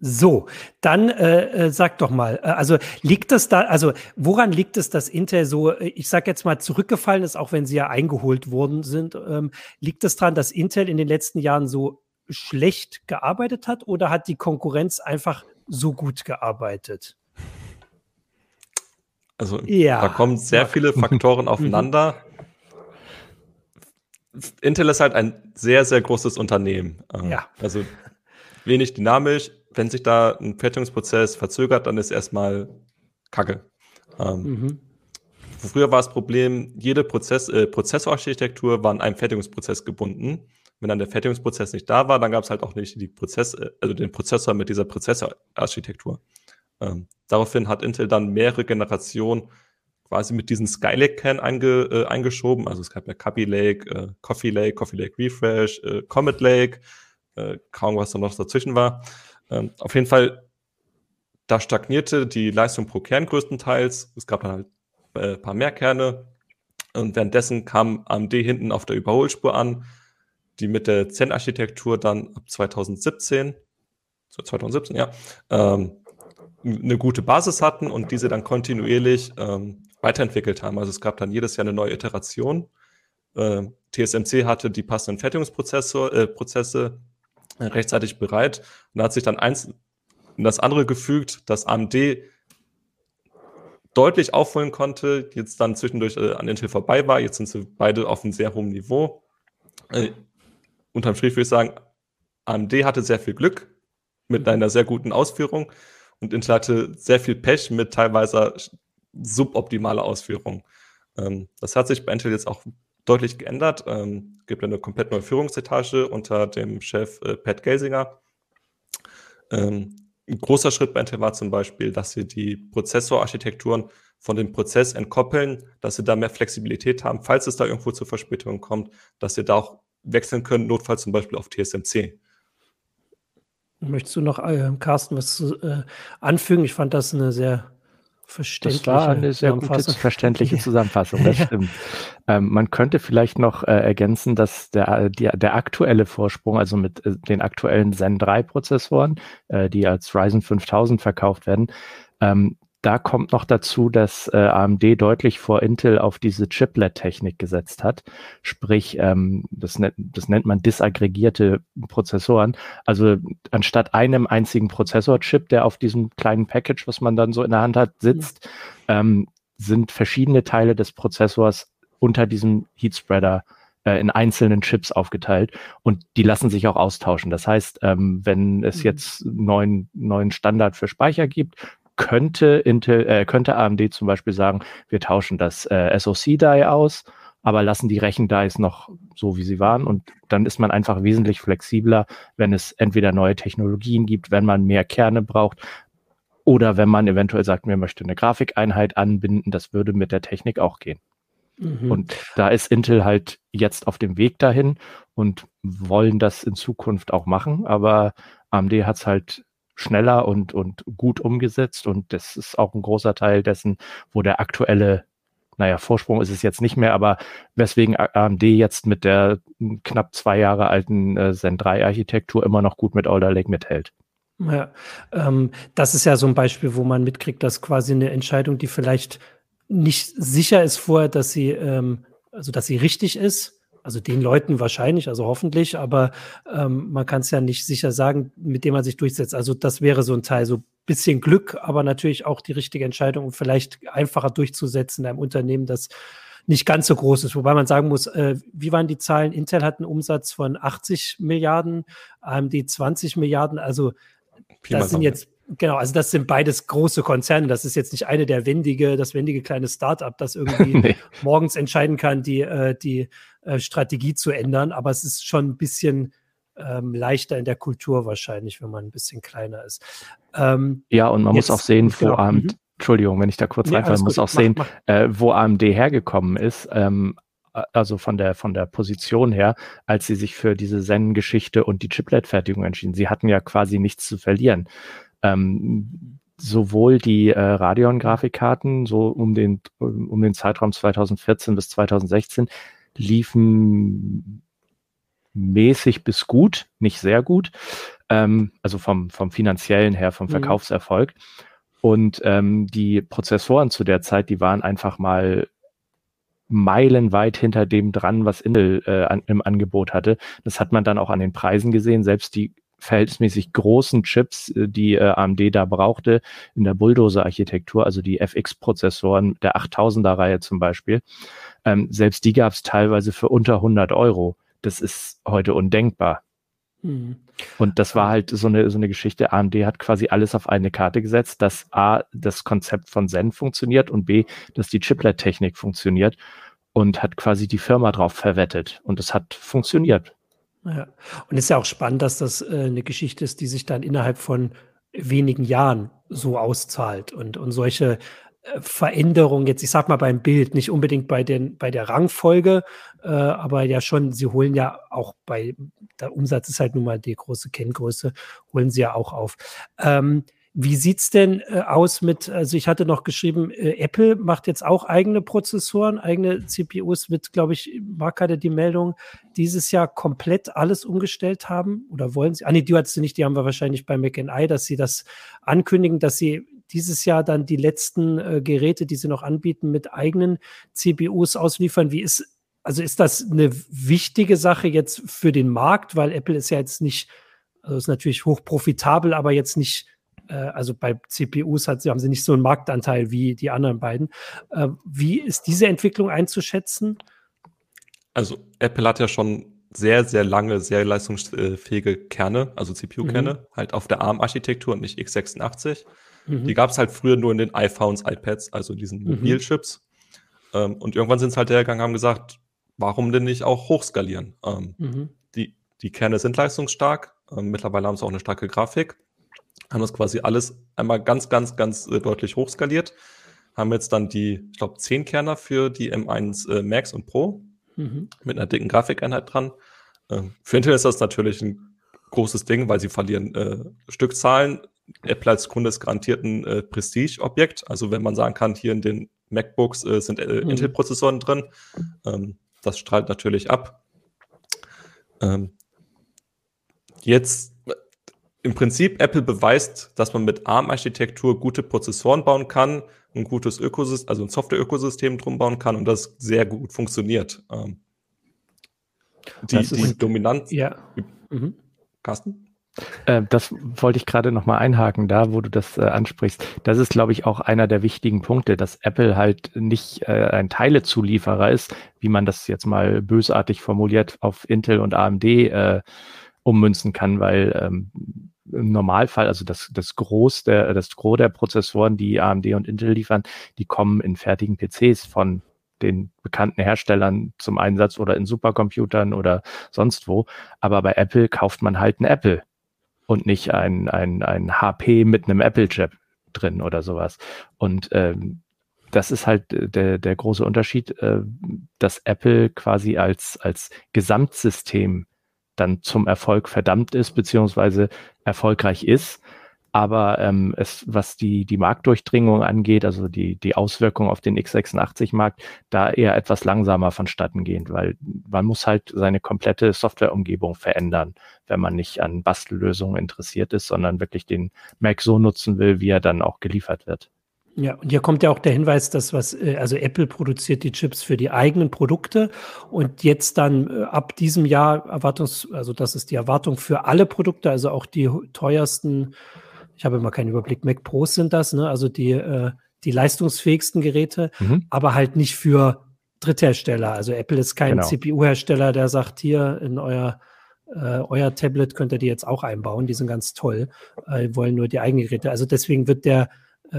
So, dann äh, äh, sag doch mal, äh, also liegt das da, also woran liegt es, dass Intel so, äh, ich sag jetzt mal, zurückgefallen ist, auch wenn sie ja eingeholt worden sind? Ähm, liegt es daran, dass Intel in den letzten Jahren so schlecht gearbeitet hat oder hat die Konkurrenz einfach so gut gearbeitet? Also ja. da kommen sehr viele Faktoren aufeinander. Intel ist halt ein sehr, sehr großes Unternehmen. Ähm, ja. Also wenig dynamisch, wenn sich da ein Fertigungsprozess verzögert, dann ist erstmal Kacke. Ähm, mhm. Früher war das Problem, jede Prozess, äh, Prozessorarchitektur war an einem Fertigungsprozess gebunden. Wenn dann der Fertigungsprozess nicht da war, dann gab es halt auch nicht die Prozess, äh, also den Prozessor mit dieser Prozessorarchitektur. Ähm, daraufhin hat Intel dann mehrere Generationen quasi mit diesen Skylake-Kern einge, äh, eingeschoben. Also es gab ja Cubby Lake, äh, Coffee Lake, Coffee Lake Refresh, äh, Comet Lake, äh, kaum was da noch dazwischen war. Ähm, auf jeden Fall, da stagnierte die Leistung pro Kern größtenteils. Es gab dann halt äh, ein paar mehr Kerne. Und währenddessen kam AMD hinten auf der Überholspur an, die mit der Zen-Architektur dann ab 2017, so 2017, ja, ähm, eine gute Basis hatten und diese dann kontinuierlich ähm, weiterentwickelt haben. Also es gab dann jedes Jahr eine neue Iteration. Äh, TSMC hatte die passenden Fertigungsprozesse, äh, Prozesse, rechtzeitig bereit. Und da hat sich dann eins in das andere gefügt, dass AMD deutlich aufholen konnte, jetzt dann zwischendurch äh, an Intel vorbei war. Jetzt sind sie beide auf einem sehr hohen Niveau. Äh, unterm Strich würde ich sagen, AMD hatte sehr viel Glück mit einer sehr guten Ausführung und Intel hatte sehr viel Pech mit teilweise suboptimaler Ausführung. Ähm, das hat sich bei Intel jetzt auch deutlich geändert. Ähm, gibt eine komplett neue Führungsetage unter dem Chef äh, Pat Gelsinger. Ähm, ein großer Schritt bei Intel war zum Beispiel, dass sie die Prozessorarchitekturen von dem Prozess entkoppeln, dass sie da mehr Flexibilität haben, falls es da irgendwo zu Verspätungen kommt, dass sie da auch wechseln können, notfalls zum Beispiel auf TSMC. Möchtest du noch, äh, Carsten, was äh, anfügen? Ich fand das eine sehr Verständliche das war eine sehr gute, verständliche Zusammenfassung, das ja. stimmt. Ähm, man könnte vielleicht noch äh, ergänzen, dass der, die, der aktuelle Vorsprung, also mit äh, den aktuellen Zen 3 Prozessoren, äh, die als Ryzen 5000 verkauft werden, ähm, da kommt noch dazu, dass äh, AMD deutlich vor Intel auf diese Chiplet-Technik gesetzt hat. Sprich, ähm, das, ne das nennt man disaggregierte Prozessoren. Also anstatt einem einzigen Prozessorchip, der auf diesem kleinen Package, was man dann so in der Hand hat, sitzt, ähm, sind verschiedene Teile des Prozessors unter diesem Heatspreader äh, in einzelnen Chips aufgeteilt und die lassen sich auch austauschen. Das heißt, ähm, wenn es mhm. jetzt neuen neuen Standard für Speicher gibt, könnte Intel, äh, könnte AMD zum Beispiel sagen, wir tauschen das äh, SoC-Die aus, aber lassen die Rechen-Dies noch so, wie sie waren. Und dann ist man einfach wesentlich flexibler, wenn es entweder neue Technologien gibt, wenn man mehr Kerne braucht oder wenn man eventuell sagt, mir möchte eine Grafikeinheit anbinden. Das würde mit der Technik auch gehen. Mhm. Und da ist Intel halt jetzt auf dem Weg dahin und wollen das in Zukunft auch machen. Aber AMD hat es halt schneller und, und gut umgesetzt. Und das ist auch ein großer Teil dessen, wo der aktuelle, naja, Vorsprung ist es jetzt nicht mehr, aber weswegen AMD jetzt mit der knapp zwei Jahre alten äh, Zen 3 Architektur immer noch gut mit Alder Lake mithält. Ja, ähm, das ist ja so ein Beispiel, wo man mitkriegt, dass quasi eine Entscheidung, die vielleicht nicht sicher ist vorher, dass sie, ähm, also dass sie richtig ist, also den Leuten wahrscheinlich, also hoffentlich, aber ähm, man kann es ja nicht sicher sagen, mit dem man sich durchsetzt. Also das wäre so ein Teil, so bisschen Glück, aber natürlich auch die richtige Entscheidung, um vielleicht einfacher durchzusetzen in einem Unternehmen, das nicht ganz so groß ist. Wobei man sagen muss, äh, wie waren die Zahlen? Intel hat einen Umsatz von 80 Milliarden, AMD 20 Milliarden. Also das sind jetzt Genau, also das sind beides große Konzerne. Das ist jetzt nicht eine der wendige, das wendige kleine Start-up, das irgendwie nee. morgens entscheiden kann, die, äh, die äh, Strategie zu ändern. Aber es ist schon ein bisschen ähm, leichter in der Kultur wahrscheinlich, wenn man ein bisschen kleiner ist. Ähm, ja, und man jetzt, muss auch sehen, wo genau. AMD, mhm. Entschuldigung, wenn ich da kurz nee, reinfalle, man muss auch mach, sehen, mach. Äh, wo AMD hergekommen ist. Ähm, also von der, von der Position her, als sie sich für diese Zen-Geschichte und die Chiplet-Fertigung entschieden. Sie hatten ja quasi nichts zu verlieren ähm, sowohl die äh, Radeon-Grafikkarten, so um den, um den Zeitraum 2014 bis 2016, liefen mäßig bis gut, nicht sehr gut, ähm, also vom, vom finanziellen her, vom mhm. Verkaufserfolg. Mhm. Und ähm, die Prozessoren zu der Zeit, die waren einfach mal meilenweit hinter dem dran, was Intel äh, an, im Angebot hatte. Das hat man dann auch an den Preisen gesehen. Selbst die verhältnismäßig großen Chips, äh, die äh, AMD da brauchte, in der Bulldozer-Architektur, also die FX-Prozessoren der 8000er-Reihe zum Beispiel, ähm, selbst die gab es teilweise für unter 100 Euro. Das ist heute undenkbar. Mhm. Und das war halt so eine, so eine Geschichte. AMD hat quasi alles auf eine Karte gesetzt, dass A, das Konzept von Zen funktioniert und B, dass die Chiplet-Technik funktioniert und hat quasi die Firma drauf verwettet. Und es hat funktioniert. Ja. Und ist ja auch spannend, dass das äh, eine Geschichte ist, die sich dann innerhalb von wenigen Jahren so auszahlt und, und solche äh, Veränderungen, jetzt ich sag mal beim Bild, nicht unbedingt bei, den, bei der Rangfolge, äh, aber ja schon, sie holen ja auch bei, der Umsatz ist halt nun mal die große Kenngröße, holen sie ja auch auf. Ähm, wie sieht's denn äh, aus mit, also ich hatte noch geschrieben, äh, Apple macht jetzt auch eigene Prozessoren, eigene CPUs, wird, glaube ich, Mark hatte die Meldung, dieses Jahr komplett alles umgestellt haben oder wollen sie? Ah, nee, die hattest du nicht, die haben wir wahrscheinlich bei McNI, dass sie das ankündigen, dass sie dieses Jahr dann die letzten äh, Geräte, die sie noch anbieten, mit eigenen CPUs ausliefern. Wie ist, also ist das eine wichtige Sache jetzt für den Markt, weil Apple ist ja jetzt nicht, also ist natürlich hoch profitabel, aber jetzt nicht also bei CPUs hat, haben sie nicht so einen Marktanteil wie die anderen beiden. Äh, wie ist diese Entwicklung einzuschätzen? Also Apple hat ja schon sehr, sehr lange, sehr leistungsfähige Kerne, also CPU-Kerne, mhm. halt auf der ARM-Architektur und nicht x86. Mhm. Die gab es halt früher nur in den iPhones, iPads, also diesen mhm. Mobilchips. Ähm, und irgendwann sind sie halt hergegangen, haben gesagt, warum denn nicht auch hochskalieren? Ähm, mhm. die, die Kerne sind leistungsstark. Ähm, mittlerweile haben sie auch eine starke Grafik haben das quasi alles einmal ganz, ganz, ganz äh, deutlich hochskaliert. Haben jetzt dann die, ich glaube, 10 Kerner für die M1 äh, Max und Pro mhm. mit einer dicken Grafikeinheit dran. Ähm, für Intel ist das natürlich ein großes Ding, weil sie verlieren äh, Stückzahlen. Apple als Kunde ist garantiert ein äh, Prestige-Objekt. Also wenn man sagen kann, hier in den MacBooks äh, sind äh, mhm. Intel-Prozessoren drin, ähm, das strahlt natürlich ab. Ähm, jetzt im Prinzip Apple beweist, dass man mit ARM-Architektur gute Prozessoren bauen kann, ein gutes Ökosystem, also ein Software-Ökosystem drum bauen kann und das sehr gut funktioniert. Ähm, die, die Dominanz. Ja. Mhm. Carsten? Äh, das wollte ich gerade nochmal einhaken, da wo du das äh, ansprichst. Das ist, glaube ich, auch einer der wichtigen Punkte, dass Apple halt nicht äh, ein Teilezulieferer ist, wie man das jetzt mal bösartig formuliert auf Intel und AMD äh, ummünzen kann, weil ähm, im Normalfall, also das, das Groß der, das Gros der Prozessoren, die AMD und Intel liefern, die kommen in fertigen PCs von den bekannten Herstellern zum Einsatz oder in Supercomputern oder sonst wo. Aber bei Apple kauft man halt ein Apple und nicht ein, ein, ein HP mit einem Apple-Chip drin oder sowas. Und ähm, das ist halt der, der große Unterschied, äh, dass Apple quasi als, als Gesamtsystem dann zum Erfolg verdammt ist, beziehungsweise erfolgreich ist. aber ähm, es, was die, die Marktdurchdringung angeht, also die, die Auswirkung auf den x86-Markt, da eher etwas langsamer vonstatten gehend, weil man muss halt seine komplette Softwareumgebung verändern, wenn man nicht an Bastellösungen interessiert ist, sondern wirklich den Mac so nutzen will, wie er dann auch geliefert wird. Ja, und hier kommt ja auch der Hinweis, dass was, äh, also Apple produziert die Chips für die eigenen Produkte und jetzt dann äh, ab diesem Jahr Erwartungs, also das ist die Erwartung für alle Produkte, also auch die teuersten, ich habe immer keinen Überblick, Mac Pros sind das, ne? also die, äh, die leistungsfähigsten Geräte, mhm. aber halt nicht für Dritthersteller. Also Apple ist kein genau. CPU-Hersteller, der sagt, hier in euer äh, euer Tablet könnt ihr die jetzt auch einbauen, die sind ganz toll, äh, wollen nur die eigenen Geräte. Also deswegen wird der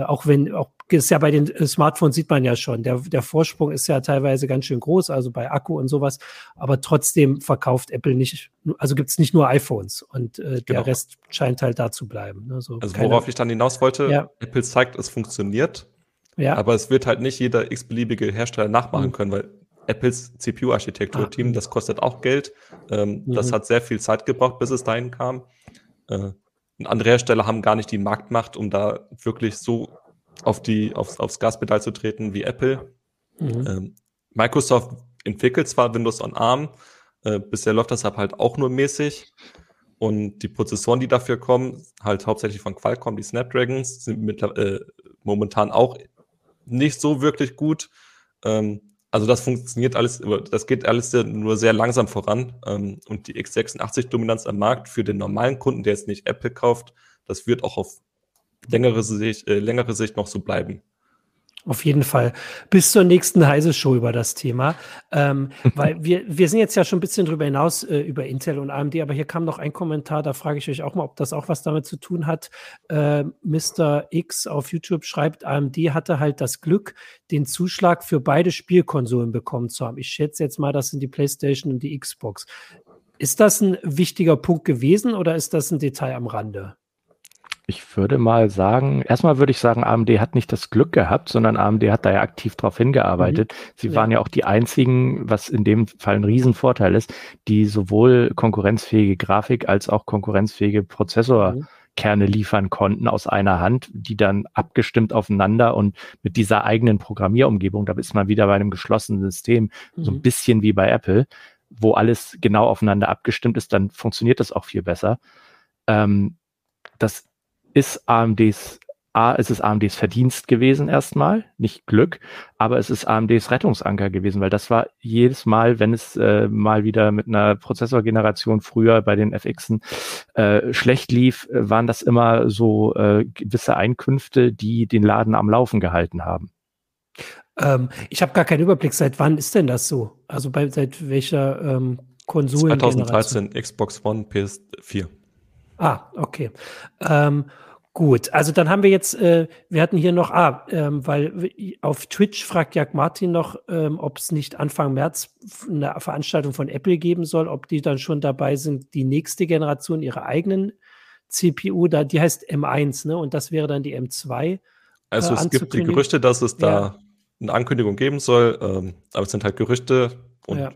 auch wenn, auch ist ja bei den äh, Smartphones sieht man ja schon, der, der Vorsprung ist ja teilweise ganz schön groß, also bei Akku und sowas, aber trotzdem verkauft Apple nicht, also gibt es nicht nur iPhones und äh, genau. der Rest scheint halt da zu bleiben. Ne? So also worauf ich dann hinaus wollte, ja. Apple zeigt, es funktioniert, ja. aber es wird halt nicht jeder x-beliebige Hersteller nachmachen mhm. können, weil Apples CPU-Architektur-Team, ah. das kostet auch Geld. Ähm, mhm. Das hat sehr viel Zeit gebraucht, bis es dahin kam. Äh, andere Hersteller haben gar nicht die Marktmacht, um da wirklich so auf die, aufs, aufs Gaspedal zu treten wie Apple. Mhm. Ähm, Microsoft entwickelt zwar Windows on ARM, äh, bisher läuft das halt auch nur mäßig. Und die Prozessoren, die dafür kommen, halt hauptsächlich von Qualcomm, die Snapdragons, sind mit, äh, momentan auch nicht so wirklich gut. Ähm, also das funktioniert alles, das geht alles nur sehr langsam voran. Ähm, und die x86-Dominanz am Markt für den normalen Kunden, der jetzt nicht Apple kauft, das wird auch auf längere Sicht, äh, längere Sicht noch so bleiben. Auf jeden Fall. Bis zur nächsten Heise Show über das Thema. Ähm, weil wir, wir sind jetzt ja schon ein bisschen drüber hinaus äh, über Intel und AMD, aber hier kam noch ein Kommentar, da frage ich euch auch mal, ob das auch was damit zu tun hat. Äh, Mr. X auf YouTube schreibt, AMD hatte halt das Glück, den Zuschlag für beide Spielkonsolen bekommen zu haben. Ich schätze jetzt mal, das sind die PlayStation und die Xbox. Ist das ein wichtiger Punkt gewesen oder ist das ein Detail am Rande? Ich würde mal sagen, erstmal würde ich sagen, AMD hat nicht das Glück gehabt, sondern AMD hat da ja aktiv drauf hingearbeitet. Mhm. Sie ja. waren ja auch die einzigen, was in dem Fall ein Riesenvorteil ist, die sowohl konkurrenzfähige Grafik als auch konkurrenzfähige Prozessorkerne liefern konnten aus einer Hand, die dann abgestimmt aufeinander und mit dieser eigenen Programmierumgebung, da ist man wieder bei einem geschlossenen System, mhm. so ein mhm. bisschen wie bei Apple, wo alles genau aufeinander abgestimmt ist, dann funktioniert das auch viel besser. Ähm, das ist AMDs A, es ist AMDs Verdienst gewesen erstmal, nicht Glück, aber es ist AMDs Rettungsanker gewesen, weil das war jedes Mal, wenn es äh, mal wieder mit einer Prozessorgeneration früher bei den FXen äh, schlecht lief, äh, waren das immer so äh, gewisse Einkünfte, die den Laden am Laufen gehalten haben. Ähm, ich habe gar keinen Überblick, seit wann ist denn das so? Also bei seit welcher ähm, Konsolen? 2013 Xbox One, PS4. Ah, okay. Ähm, Gut, also dann haben wir jetzt, äh, wir hatten hier noch, ah, ähm, weil auf Twitch fragt Jörg Martin noch, ähm, ob es nicht Anfang März eine Veranstaltung von Apple geben soll, ob die dann schon dabei sind, die nächste Generation ihrer eigenen CPU, da, die heißt M1, ne? Und das wäre dann die M2. Also äh, es gibt die Gerüchte, dass es da ja. eine Ankündigung geben soll, ähm, aber es sind halt Gerüchte und ja.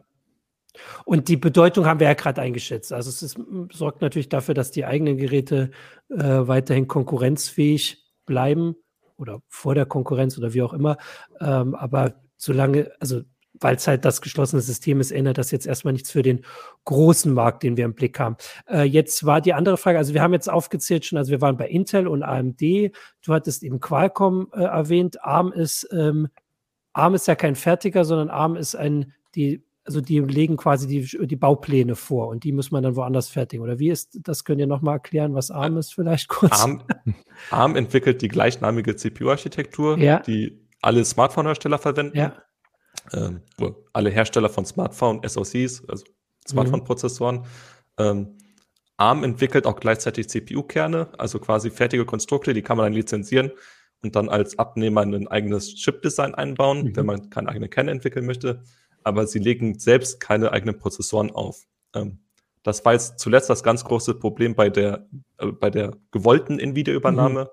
Und die Bedeutung haben wir ja gerade eingeschätzt. Also es ist, sorgt natürlich dafür, dass die eigenen Geräte äh, weiterhin konkurrenzfähig bleiben oder vor der Konkurrenz oder wie auch immer. Ähm, aber solange, also weil es halt das geschlossene System ist, ändert das jetzt erstmal nichts für den großen Markt, den wir im Blick haben. Äh, jetzt war die andere Frage, also wir haben jetzt aufgezählt schon, also wir waren bei Intel und AMD. Du hattest eben Qualcomm äh, erwähnt. ARM ist, ähm, ARM ist ja kein Fertiger, sondern ARM ist ein, die also die legen quasi die, die Baupläne vor und die muss man dann woanders fertigen. Oder wie ist, das könnt ihr nochmal erklären, was ARM ist vielleicht kurz? ARM, ARM entwickelt die gleichnamige CPU-Architektur, ja. die alle Smartphone-Hersteller verwenden. Ja. Ähm, alle Hersteller von Smartphone, SoCs, also Smartphone-Prozessoren. Ähm, ARM entwickelt auch gleichzeitig CPU-Kerne, also quasi fertige Konstrukte, die kann man dann lizenzieren und dann als Abnehmer ein eigenes Chip-Design einbauen, mhm. wenn man keine eigene Kerne entwickeln möchte aber sie legen selbst keine eigenen Prozessoren auf. Ähm, das war jetzt zuletzt das ganz große Problem bei der, äh, bei der gewollten Nvidia-Übernahme.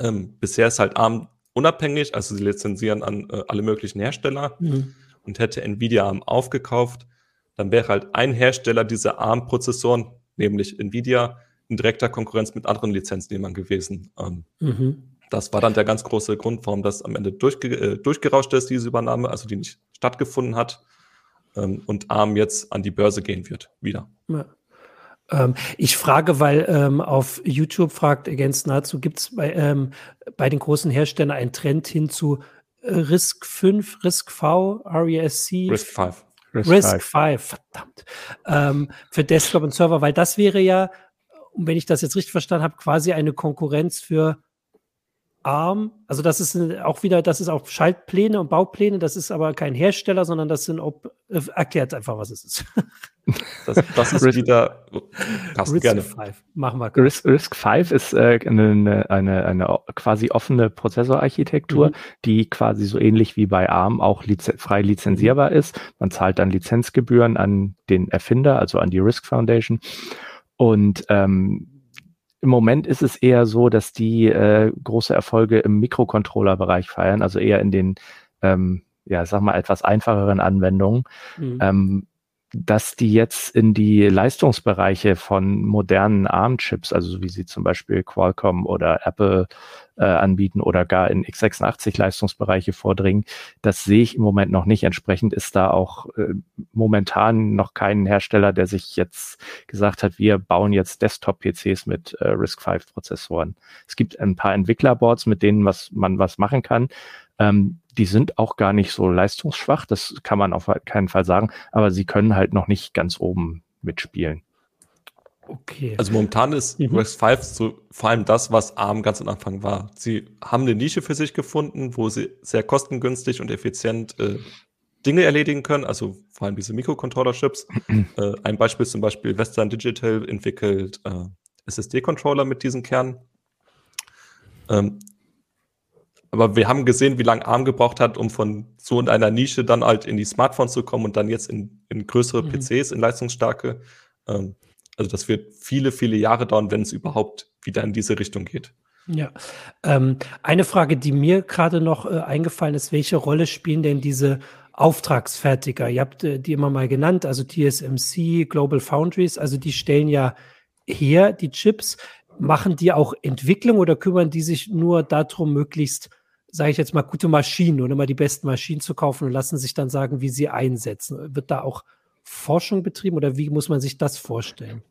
Mhm. Ähm, bisher ist halt ARM unabhängig, also sie lizenzieren an äh, alle möglichen Hersteller. Mhm. Und hätte Nvidia ARM aufgekauft, dann wäre halt ein Hersteller dieser ARM-Prozessoren, nämlich Nvidia, in direkter Konkurrenz mit anderen Lizenznehmern gewesen. Ähm, mhm. Das war dann der ganz große Grund, warum das am Ende durchge äh, durchgerauscht ist, diese Übernahme, also die nicht stattgefunden hat ähm, und ARM jetzt an die Börse gehen wird, wieder. Ja. Ähm, ich frage, weil ähm, auf YouTube fragt Against nahezu, gibt es bei, ähm, bei den großen Herstellern einen Trend hin zu äh, Risk 5, Risk V, RESC? Risk 5. Risk, Risk 5, verdammt. Ähm, für Desktop und Server, weil das wäre ja, wenn ich das jetzt richtig verstanden habe, quasi eine Konkurrenz für ARM, also das ist auch wieder, das ist auch Schaltpläne und Baupläne, das ist aber kein Hersteller, sondern das sind, ob, äh, erklärt einfach, was es ist. Das, das ist wieder, passt Risk gerne. 5. Machen wir. Risk, Risk 5 ist äh, eine, eine, eine quasi offene Prozessorarchitektur, mhm. die quasi so ähnlich wie bei ARM auch liz frei lizenzierbar ist. Man zahlt dann Lizenzgebühren an den Erfinder, also an die Risk Foundation. Und ähm, im Moment ist es eher so, dass die äh, große Erfolge im Mikrocontroller-Bereich feiern, also eher in den, ähm, ja, sag mal, etwas einfacheren Anwendungen. Mhm. Ähm, dass die jetzt in die Leistungsbereiche von modernen ARM-Chips, also so wie sie zum Beispiel Qualcomm oder Apple äh, anbieten oder gar in x86-Leistungsbereiche vordringen, das sehe ich im Moment noch nicht. Entsprechend ist da auch äh, momentan noch kein Hersteller, der sich jetzt gesagt hat, wir bauen jetzt Desktop-PCs mit äh, RISC-V-Prozessoren. Es gibt ein paar Entwicklerboards, mit denen was man was machen kann. Ähm, die sind auch gar nicht so leistungsschwach, das kann man auf keinen Fall sagen, aber sie können halt noch nicht ganz oben mitspielen. Okay. Also momentan ist mhm. Rex 5 so vor allem das, was ARM ganz am Anfang war. Sie haben eine Nische für sich gefunden, wo sie sehr kostengünstig und effizient äh, Dinge erledigen können, also vor allem diese Mikrocontroller-Chips. äh, ein Beispiel ist zum Beispiel Western Digital entwickelt äh, SSD-Controller mit diesen Kernen. Ähm, aber wir haben gesehen, wie lange ARM gebraucht hat, um von so in einer Nische dann halt in die Smartphones zu kommen und dann jetzt in, in größere mhm. PCs, in leistungsstarke. Ähm, also das wird viele, viele Jahre dauern, wenn es überhaupt wieder in diese Richtung geht. Ja, ähm, eine Frage, die mir gerade noch äh, eingefallen ist, welche Rolle spielen denn diese Auftragsfertiger? Ihr habt äh, die immer mal genannt, also TSMC, Global Foundries, also die stellen ja her die Chips. Machen die auch Entwicklung oder kümmern die sich nur darum, möglichst sage ich jetzt mal, gute Maschinen oder immer die besten Maschinen zu kaufen und lassen sich dann sagen, wie sie einsetzen. Wird da auch Forschung betrieben oder wie muss man sich das vorstellen?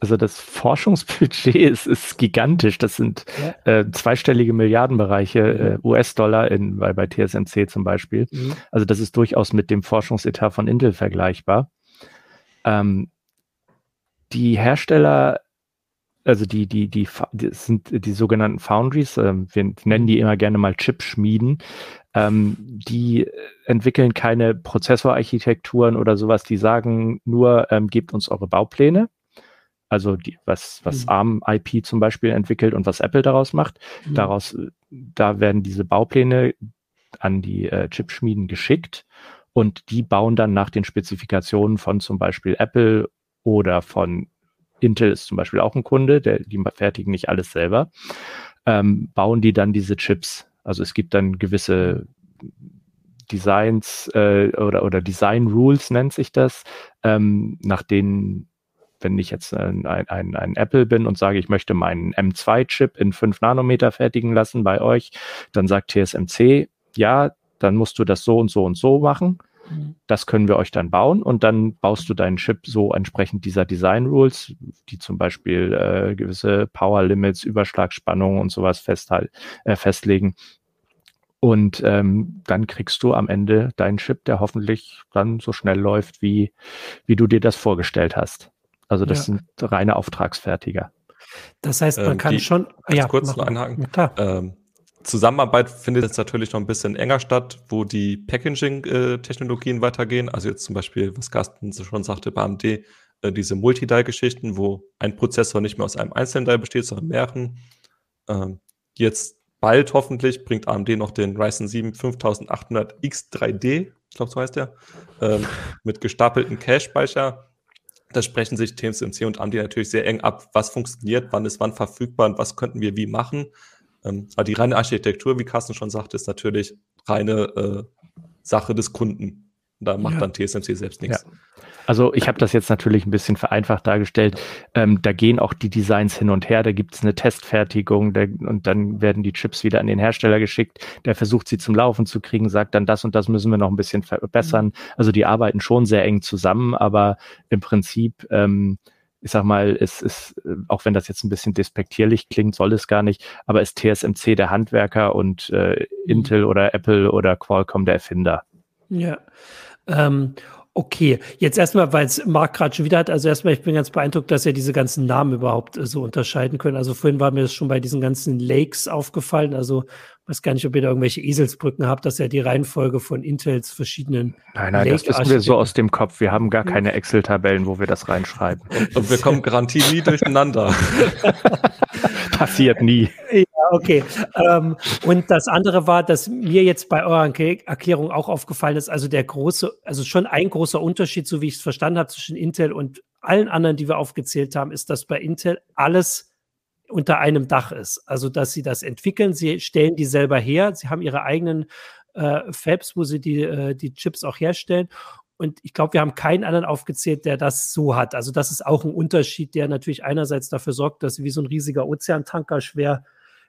Also das Forschungsbudget ist, ist gigantisch. Das sind ja. äh, zweistellige Milliardenbereiche äh, US-Dollar in, bei, bei TSMC zum Beispiel. Mhm. Also das ist durchaus mit dem Forschungsetat von Intel vergleichbar. Ähm, die Hersteller also die, die, die, die sind die sogenannten Foundries, äh, wir nennen die immer gerne mal Chipschmieden, ähm, die entwickeln keine Prozessorarchitekturen oder sowas, die sagen nur, ähm, gebt uns eure Baupläne. Also die, was, was mhm. ARM IP zum Beispiel entwickelt und was Apple daraus macht. Mhm. Daraus, da werden diese Baupläne an die äh, Chipschmieden geschickt und die bauen dann nach den Spezifikationen von zum Beispiel Apple oder von Intel ist zum Beispiel auch ein Kunde, der, die fertigen nicht alles selber, ähm, bauen die dann diese Chips. Also es gibt dann gewisse Designs äh, oder, oder Design Rules nennt sich das, ähm, nach denen, wenn ich jetzt ein, ein, ein Apple bin und sage, ich möchte meinen M2-Chip in 5 Nanometer fertigen lassen bei euch, dann sagt TSMC, ja, dann musst du das so und so und so machen. Das können wir euch dann bauen und dann baust du deinen Chip so entsprechend dieser Design Rules, die zum Beispiel äh, gewisse Power Limits, Überschlagspannungen und sowas festhalt, äh, festlegen. Und ähm, dann kriegst du am Ende deinen Chip, der hoffentlich dann so schnell läuft, wie, wie du dir das vorgestellt hast. Also das ja. sind reine Auftragsfertiger. Das heißt, man ähm, kann die, schon. Ja, kurz noch einhaken. Ähm, Zusammenarbeit findet jetzt natürlich noch ein bisschen enger statt, wo die Packaging-Technologien weitergehen. Also jetzt zum Beispiel, was Carsten schon sagte, bei AMD, äh, diese Multi-Die-Geschichten, wo ein Prozessor nicht mehr aus einem einzelnen Die besteht, sondern mehreren. Ähm, jetzt bald hoffentlich bringt AMD noch den Ryzen 7 5800 X3D, ich glaube, so heißt der, ähm, mit gestapelten Cache-Speicher. Da sprechen sich TSMC und AMD natürlich sehr eng ab, was funktioniert, wann ist wann verfügbar und was könnten wir wie machen. Ähm, aber die reine Architektur, wie Carsten schon sagte, ist natürlich reine äh, Sache des Kunden. Da macht ja. dann TSMC selbst nichts. Ja. Also ich habe das jetzt natürlich ein bisschen vereinfacht dargestellt. Ähm, da gehen auch die Designs hin und her. Da gibt es eine Testfertigung der, und dann werden die Chips wieder an den Hersteller geschickt. Der versucht sie zum Laufen zu kriegen, sagt dann das und das müssen wir noch ein bisschen verbessern. Mhm. Also die arbeiten schon sehr eng zusammen, aber im Prinzip ähm, ich sag mal, es ist, äh, auch wenn das jetzt ein bisschen despektierlich klingt, soll es gar nicht, aber ist TSMC der Handwerker und äh, mhm. Intel oder Apple oder Qualcomm der Erfinder. Ja. Ähm, Okay, jetzt erstmal, weil es Marc gerade schon wieder hat, also erstmal, ich bin ganz beeindruckt, dass er diese ganzen Namen überhaupt äh, so unterscheiden können. Also vorhin war mir das schon bei diesen ganzen Lakes aufgefallen. Also weiß gar nicht, ob ihr da irgendwelche Eselsbrücken habt, dass er die Reihenfolge von Intels verschiedenen. Nein, nein, das wissen wir so aus dem Kopf. Wir haben gar keine Excel-Tabellen, wo wir das reinschreiben. Und wir kommen garantiert nie durcheinander. Passiert nie. Ja, okay. Ähm, und das andere war, dass mir jetzt bei eurer Erklärung auch aufgefallen ist, also der große, also schon ein großer Unterschied, so wie ich es verstanden habe, zwischen Intel und allen anderen, die wir aufgezählt haben, ist, dass bei Intel alles unter einem Dach ist. Also, dass sie das entwickeln, sie stellen die selber her, sie haben ihre eigenen äh, Fabs, wo sie die, äh, die Chips auch herstellen. Und ich glaube, wir haben keinen anderen aufgezählt, der das so hat. Also, das ist auch ein Unterschied, der natürlich einerseits dafür sorgt, dass sie wie so ein riesiger Ozeantanker schwer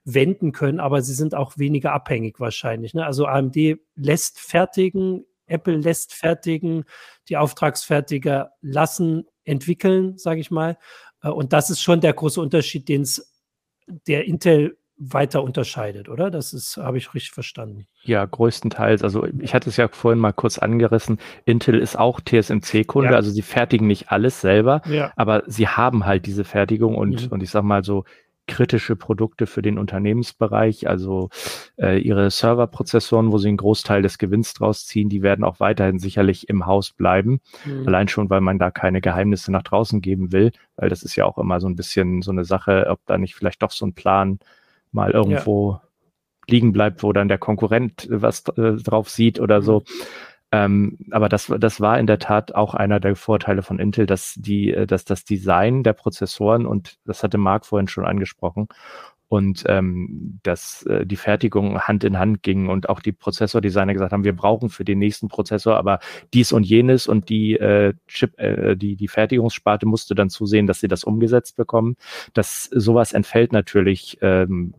wenden können, aber sie sind auch weniger abhängig wahrscheinlich. Ne? Also AMD lässt fertigen, Apple lässt fertigen, die Auftragsfertiger lassen entwickeln, sage ich mal. Äh, und das ist schon der große Unterschied, den es der Intel weiter unterscheidet, oder? Das ist, habe ich richtig verstanden. Ja, größtenteils. Also ich hatte es ja vorhin mal kurz angerissen. Intel ist auch TSMC-Kunde, ja. also sie fertigen nicht alles selber, ja. aber sie haben halt diese Fertigung und, mhm. und ich sag mal so, kritische Produkte für den Unternehmensbereich, also äh, ihre Serverprozessoren, wo sie einen Großteil des Gewinns draus ziehen, die werden auch weiterhin sicherlich im Haus bleiben. Mhm. Allein schon, weil man da keine Geheimnisse nach draußen geben will, weil das ist ja auch immer so ein bisschen so eine Sache, ob da nicht vielleicht doch so ein Plan mal irgendwo ja. liegen bleibt, wo dann der Konkurrent was äh, drauf sieht oder so. Ähm, aber das, das war in der Tat auch einer der Vorteile von Intel, dass die, äh, dass das Design der Prozessoren und das hatte Marc vorhin schon angesprochen und ähm, dass äh, die Fertigung Hand in Hand ging und auch die Prozessordesigner gesagt haben, wir brauchen für den nächsten Prozessor aber dies und jenes und die äh, Chip, äh, die die Fertigungssparte musste dann zusehen, dass sie das umgesetzt bekommen. Das sowas entfällt natürlich ähm,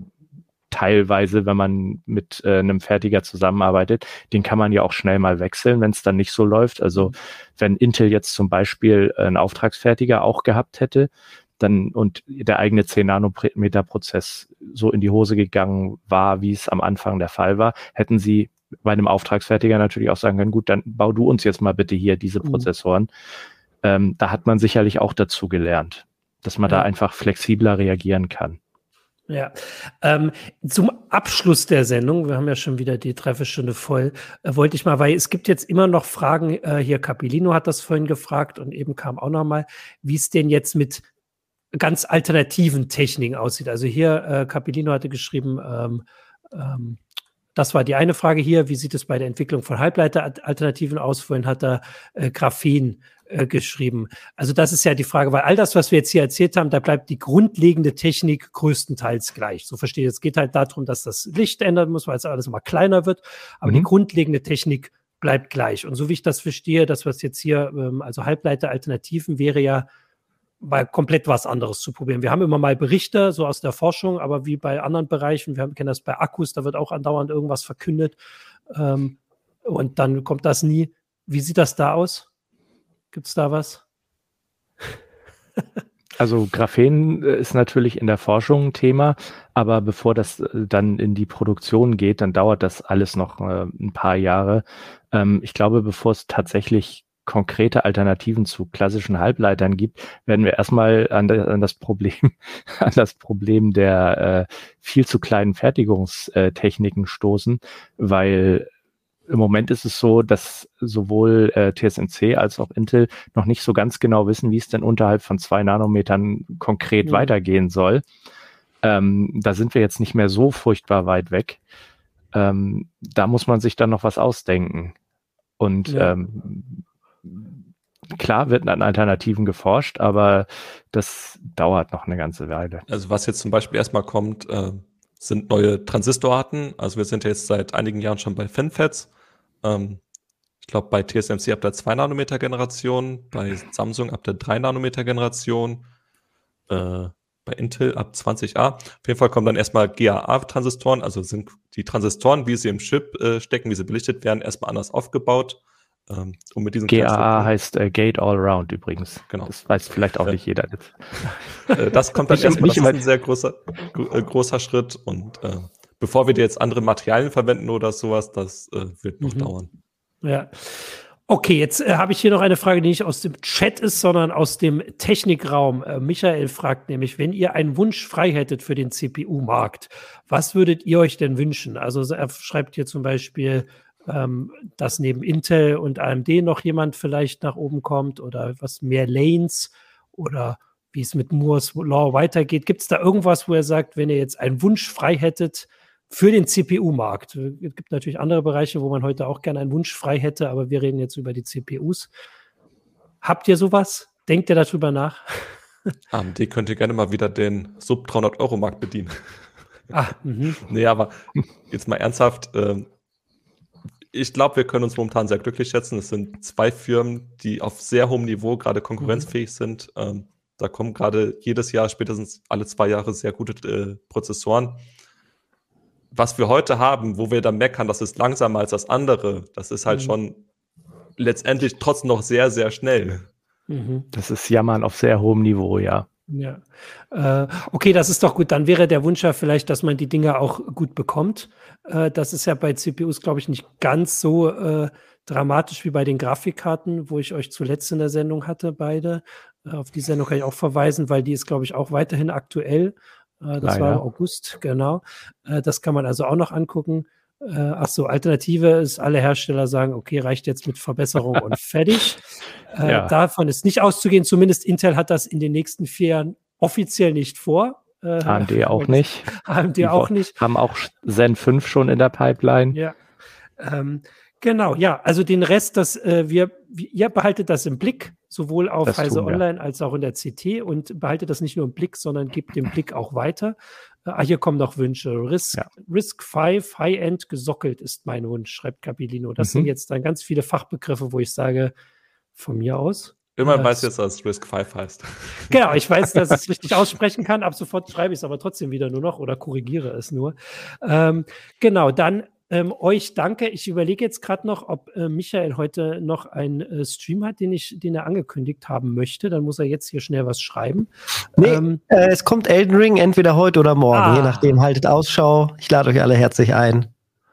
teilweise, wenn man mit äh, einem Fertiger zusammenarbeitet, den kann man ja auch schnell mal wechseln, wenn es dann nicht so läuft. Also mhm. wenn Intel jetzt zum Beispiel einen Auftragsfertiger auch gehabt hätte, dann und der eigene 10 Nanometer Prozess so in die Hose gegangen war, wie es am Anfang der Fall war, hätten sie bei einem Auftragsfertiger natürlich auch sagen können, gut, dann bau du uns jetzt mal bitte hier diese mhm. Prozessoren. Ähm, da hat man sicherlich auch dazu gelernt, dass man ja. da einfach flexibler reagieren kann. Ja, ähm, zum Abschluss der Sendung, wir haben ja schon wieder die Treffestunde voll, äh, wollte ich mal, weil es gibt jetzt immer noch Fragen, äh, hier Capilino hat das vorhin gefragt und eben kam auch noch mal, wie es denn jetzt mit ganz alternativen Techniken aussieht. Also hier, äh, Capilino hatte geschrieben, ähm, ähm, das war die eine Frage hier, wie sieht es bei der Entwicklung von Halbleiteralternativen aus? Vorhin hat er äh, Graphen äh, geschrieben. Also das ist ja die Frage, weil all das, was wir jetzt hier erzählt haben, da bleibt die grundlegende Technik größtenteils gleich. So verstehe ich. Es geht halt darum, dass das Licht ändern muss, weil es alles immer kleiner wird. Aber mhm. die grundlegende Technik bleibt gleich. Und so wie ich das verstehe, das, was jetzt hier, ähm, also Halbleiteralternativen wäre ja mal komplett was anderes zu probieren. Wir haben immer mal Berichte, so aus der Forschung, aber wie bei anderen Bereichen, wir kennen das bei Akkus, da wird auch andauernd irgendwas verkündet ähm, und dann kommt das nie. Wie sieht das da aus? Gibt es da was? Also Graphen äh, ist natürlich in der Forschung ein Thema, aber bevor das äh, dann in die Produktion geht, dann dauert das alles noch äh, ein paar Jahre. Ähm, ich glaube, bevor es tatsächlich konkrete Alternativen zu klassischen Halbleitern gibt, werden wir erstmal an, an das Problem, an das Problem der äh, viel zu kleinen Fertigungstechniken stoßen, weil im Moment ist es so, dass sowohl äh, TSMC als auch Intel noch nicht so ganz genau wissen, wie es denn unterhalb von zwei Nanometern konkret mhm. weitergehen soll. Ähm, da sind wir jetzt nicht mehr so furchtbar weit weg. Ähm, da muss man sich dann noch was ausdenken. Und ja. ähm, klar wird an Alternativen geforscht, aber das dauert noch eine ganze Weile. Also was jetzt zum Beispiel erstmal kommt, äh, sind neue Transistorarten. Also wir sind jetzt seit einigen Jahren schon bei FinFETs. Ähm, ich glaube, bei TSMC ab der 2-Nanometer-Generation, bei Samsung ab der 3-Nanometer-Generation, äh, bei Intel ab 20a. Auf jeden Fall kommen dann erstmal GAA-Transistoren, also sind die Transistoren, wie sie im Chip äh, stecken, wie sie belichtet werden, erstmal anders aufgebaut. Ähm, und mit diesem GAA heißt äh, Gate All Around übrigens. Genau. Das weiß vielleicht auch ja. nicht jeder jetzt. Äh, das kommt dann erstmal, das ist ein sehr großer, äh, großer Schritt und äh, bevor wir jetzt andere Materialien verwenden oder sowas, das äh, wird noch mhm. dauern. Ja. Okay, jetzt äh, habe ich hier noch eine Frage, die nicht aus dem Chat ist, sondern aus dem Technikraum. Äh, Michael fragt nämlich, wenn ihr einen Wunsch frei hättet für den CPU-Markt, was würdet ihr euch denn wünschen? Also er schreibt hier zum Beispiel, ähm, dass neben Intel und AMD noch jemand vielleicht nach oben kommt oder was mehr Lanes oder wie es mit Moore's Law weitergeht. Gibt es da irgendwas, wo er sagt, wenn ihr jetzt einen Wunsch frei hättet, für den CPU-Markt. Es gibt natürlich andere Bereiche, wo man heute auch gerne einen Wunsch frei hätte, aber wir reden jetzt über die CPUs. Habt ihr sowas? Denkt ihr darüber nach? AMD könnte gerne mal wieder den Sub-300-Euro-Markt bedienen. Ah, mh. nee, aber jetzt mal ernsthaft. Ähm, ich glaube, wir können uns momentan sehr glücklich schätzen. Es sind zwei Firmen, die auf sehr hohem Niveau gerade konkurrenzfähig mhm. sind. Ähm, da kommen gerade jedes Jahr, spätestens alle zwei Jahre, sehr gute äh, Prozessoren was wir heute haben, wo wir dann meckern, das ist langsamer als das andere, das ist halt mhm. schon letztendlich trotzdem noch sehr, sehr schnell. Mhm. Das ist Jammern auf sehr hohem Niveau, ja. Ja. Äh, okay, das ist doch gut. Dann wäre der Wunsch ja vielleicht, dass man die Dinge auch gut bekommt. Äh, das ist ja bei CPUs, glaube ich, nicht ganz so äh, dramatisch wie bei den Grafikkarten, wo ich euch zuletzt in der Sendung hatte, beide. Äh, auf die Sendung kann ich auch verweisen, weil die ist, glaube ich, auch weiterhin aktuell. Äh, das Leider. war im August, genau. Äh, das kann man also auch noch angucken. Äh, ach so, Alternative ist, alle Hersteller sagen, okay, reicht jetzt mit Verbesserung und fertig. Ja. Davon ist nicht auszugehen. Zumindest Intel hat das in den nächsten vier Jahren offiziell nicht vor. AMD auch nicht. AMD Die auch nicht. Haben auch Zen 5 schon in der Pipeline. Ja. Ähm, Genau, ja, also den Rest, das äh, wir, ihr behaltet das im Blick, sowohl auf Heise Online als auch in der CT und behaltet das nicht nur im Blick, sondern gebt den Blick auch weiter. Äh, ah, hier kommen noch Wünsche. Risk, ja. Risk 5 High-End gesockelt ist mein Wunsch, schreibt Capilino. Das mhm. sind jetzt dann ganz viele Fachbegriffe, wo ich sage, von mir aus. Immerhin äh, weiß jetzt, dass Risk 5 heißt. Genau, ich weiß, dass ich es richtig aussprechen kann. Ab sofort schreibe ich es aber trotzdem wieder nur noch oder korrigiere es nur. Ähm, genau, dann ähm, euch danke. Ich überlege jetzt gerade noch, ob äh, Michael heute noch einen äh, Stream hat, den, ich, den er angekündigt haben möchte. Dann muss er jetzt hier schnell was schreiben. Nee, ähm, äh, es kommt Elden Ring entweder heute oder morgen. Ah. Je nachdem, haltet Ausschau. Ich lade euch alle herzlich ein.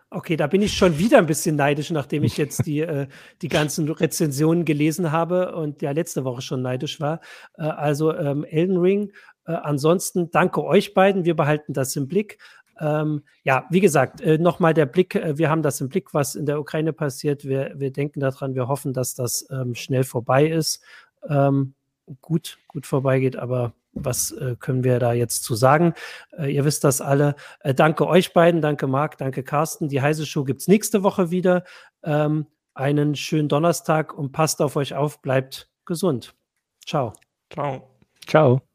Okay, da bin ich schon wieder ein bisschen neidisch, nachdem ich jetzt die, äh, die ganzen Rezensionen gelesen habe und ja letzte Woche schon neidisch war. Äh, also ähm, Elden Ring. Äh, ansonsten danke euch beiden. Wir behalten das im Blick. Ähm, ja, wie gesagt, äh, nochmal der Blick, äh, wir haben das im Blick, was in der Ukraine passiert. Wir, wir denken daran, wir hoffen, dass das ähm, schnell vorbei ist. Ähm, gut, gut vorbeigeht, aber was äh, können wir da jetzt zu sagen? Äh, ihr wisst das alle. Äh, danke euch beiden, danke Marc, danke Carsten. Die heiße Show gibt es nächste Woche wieder. Ähm, einen schönen Donnerstag und passt auf euch auf, bleibt gesund. Ciao. Ciao. Ciao.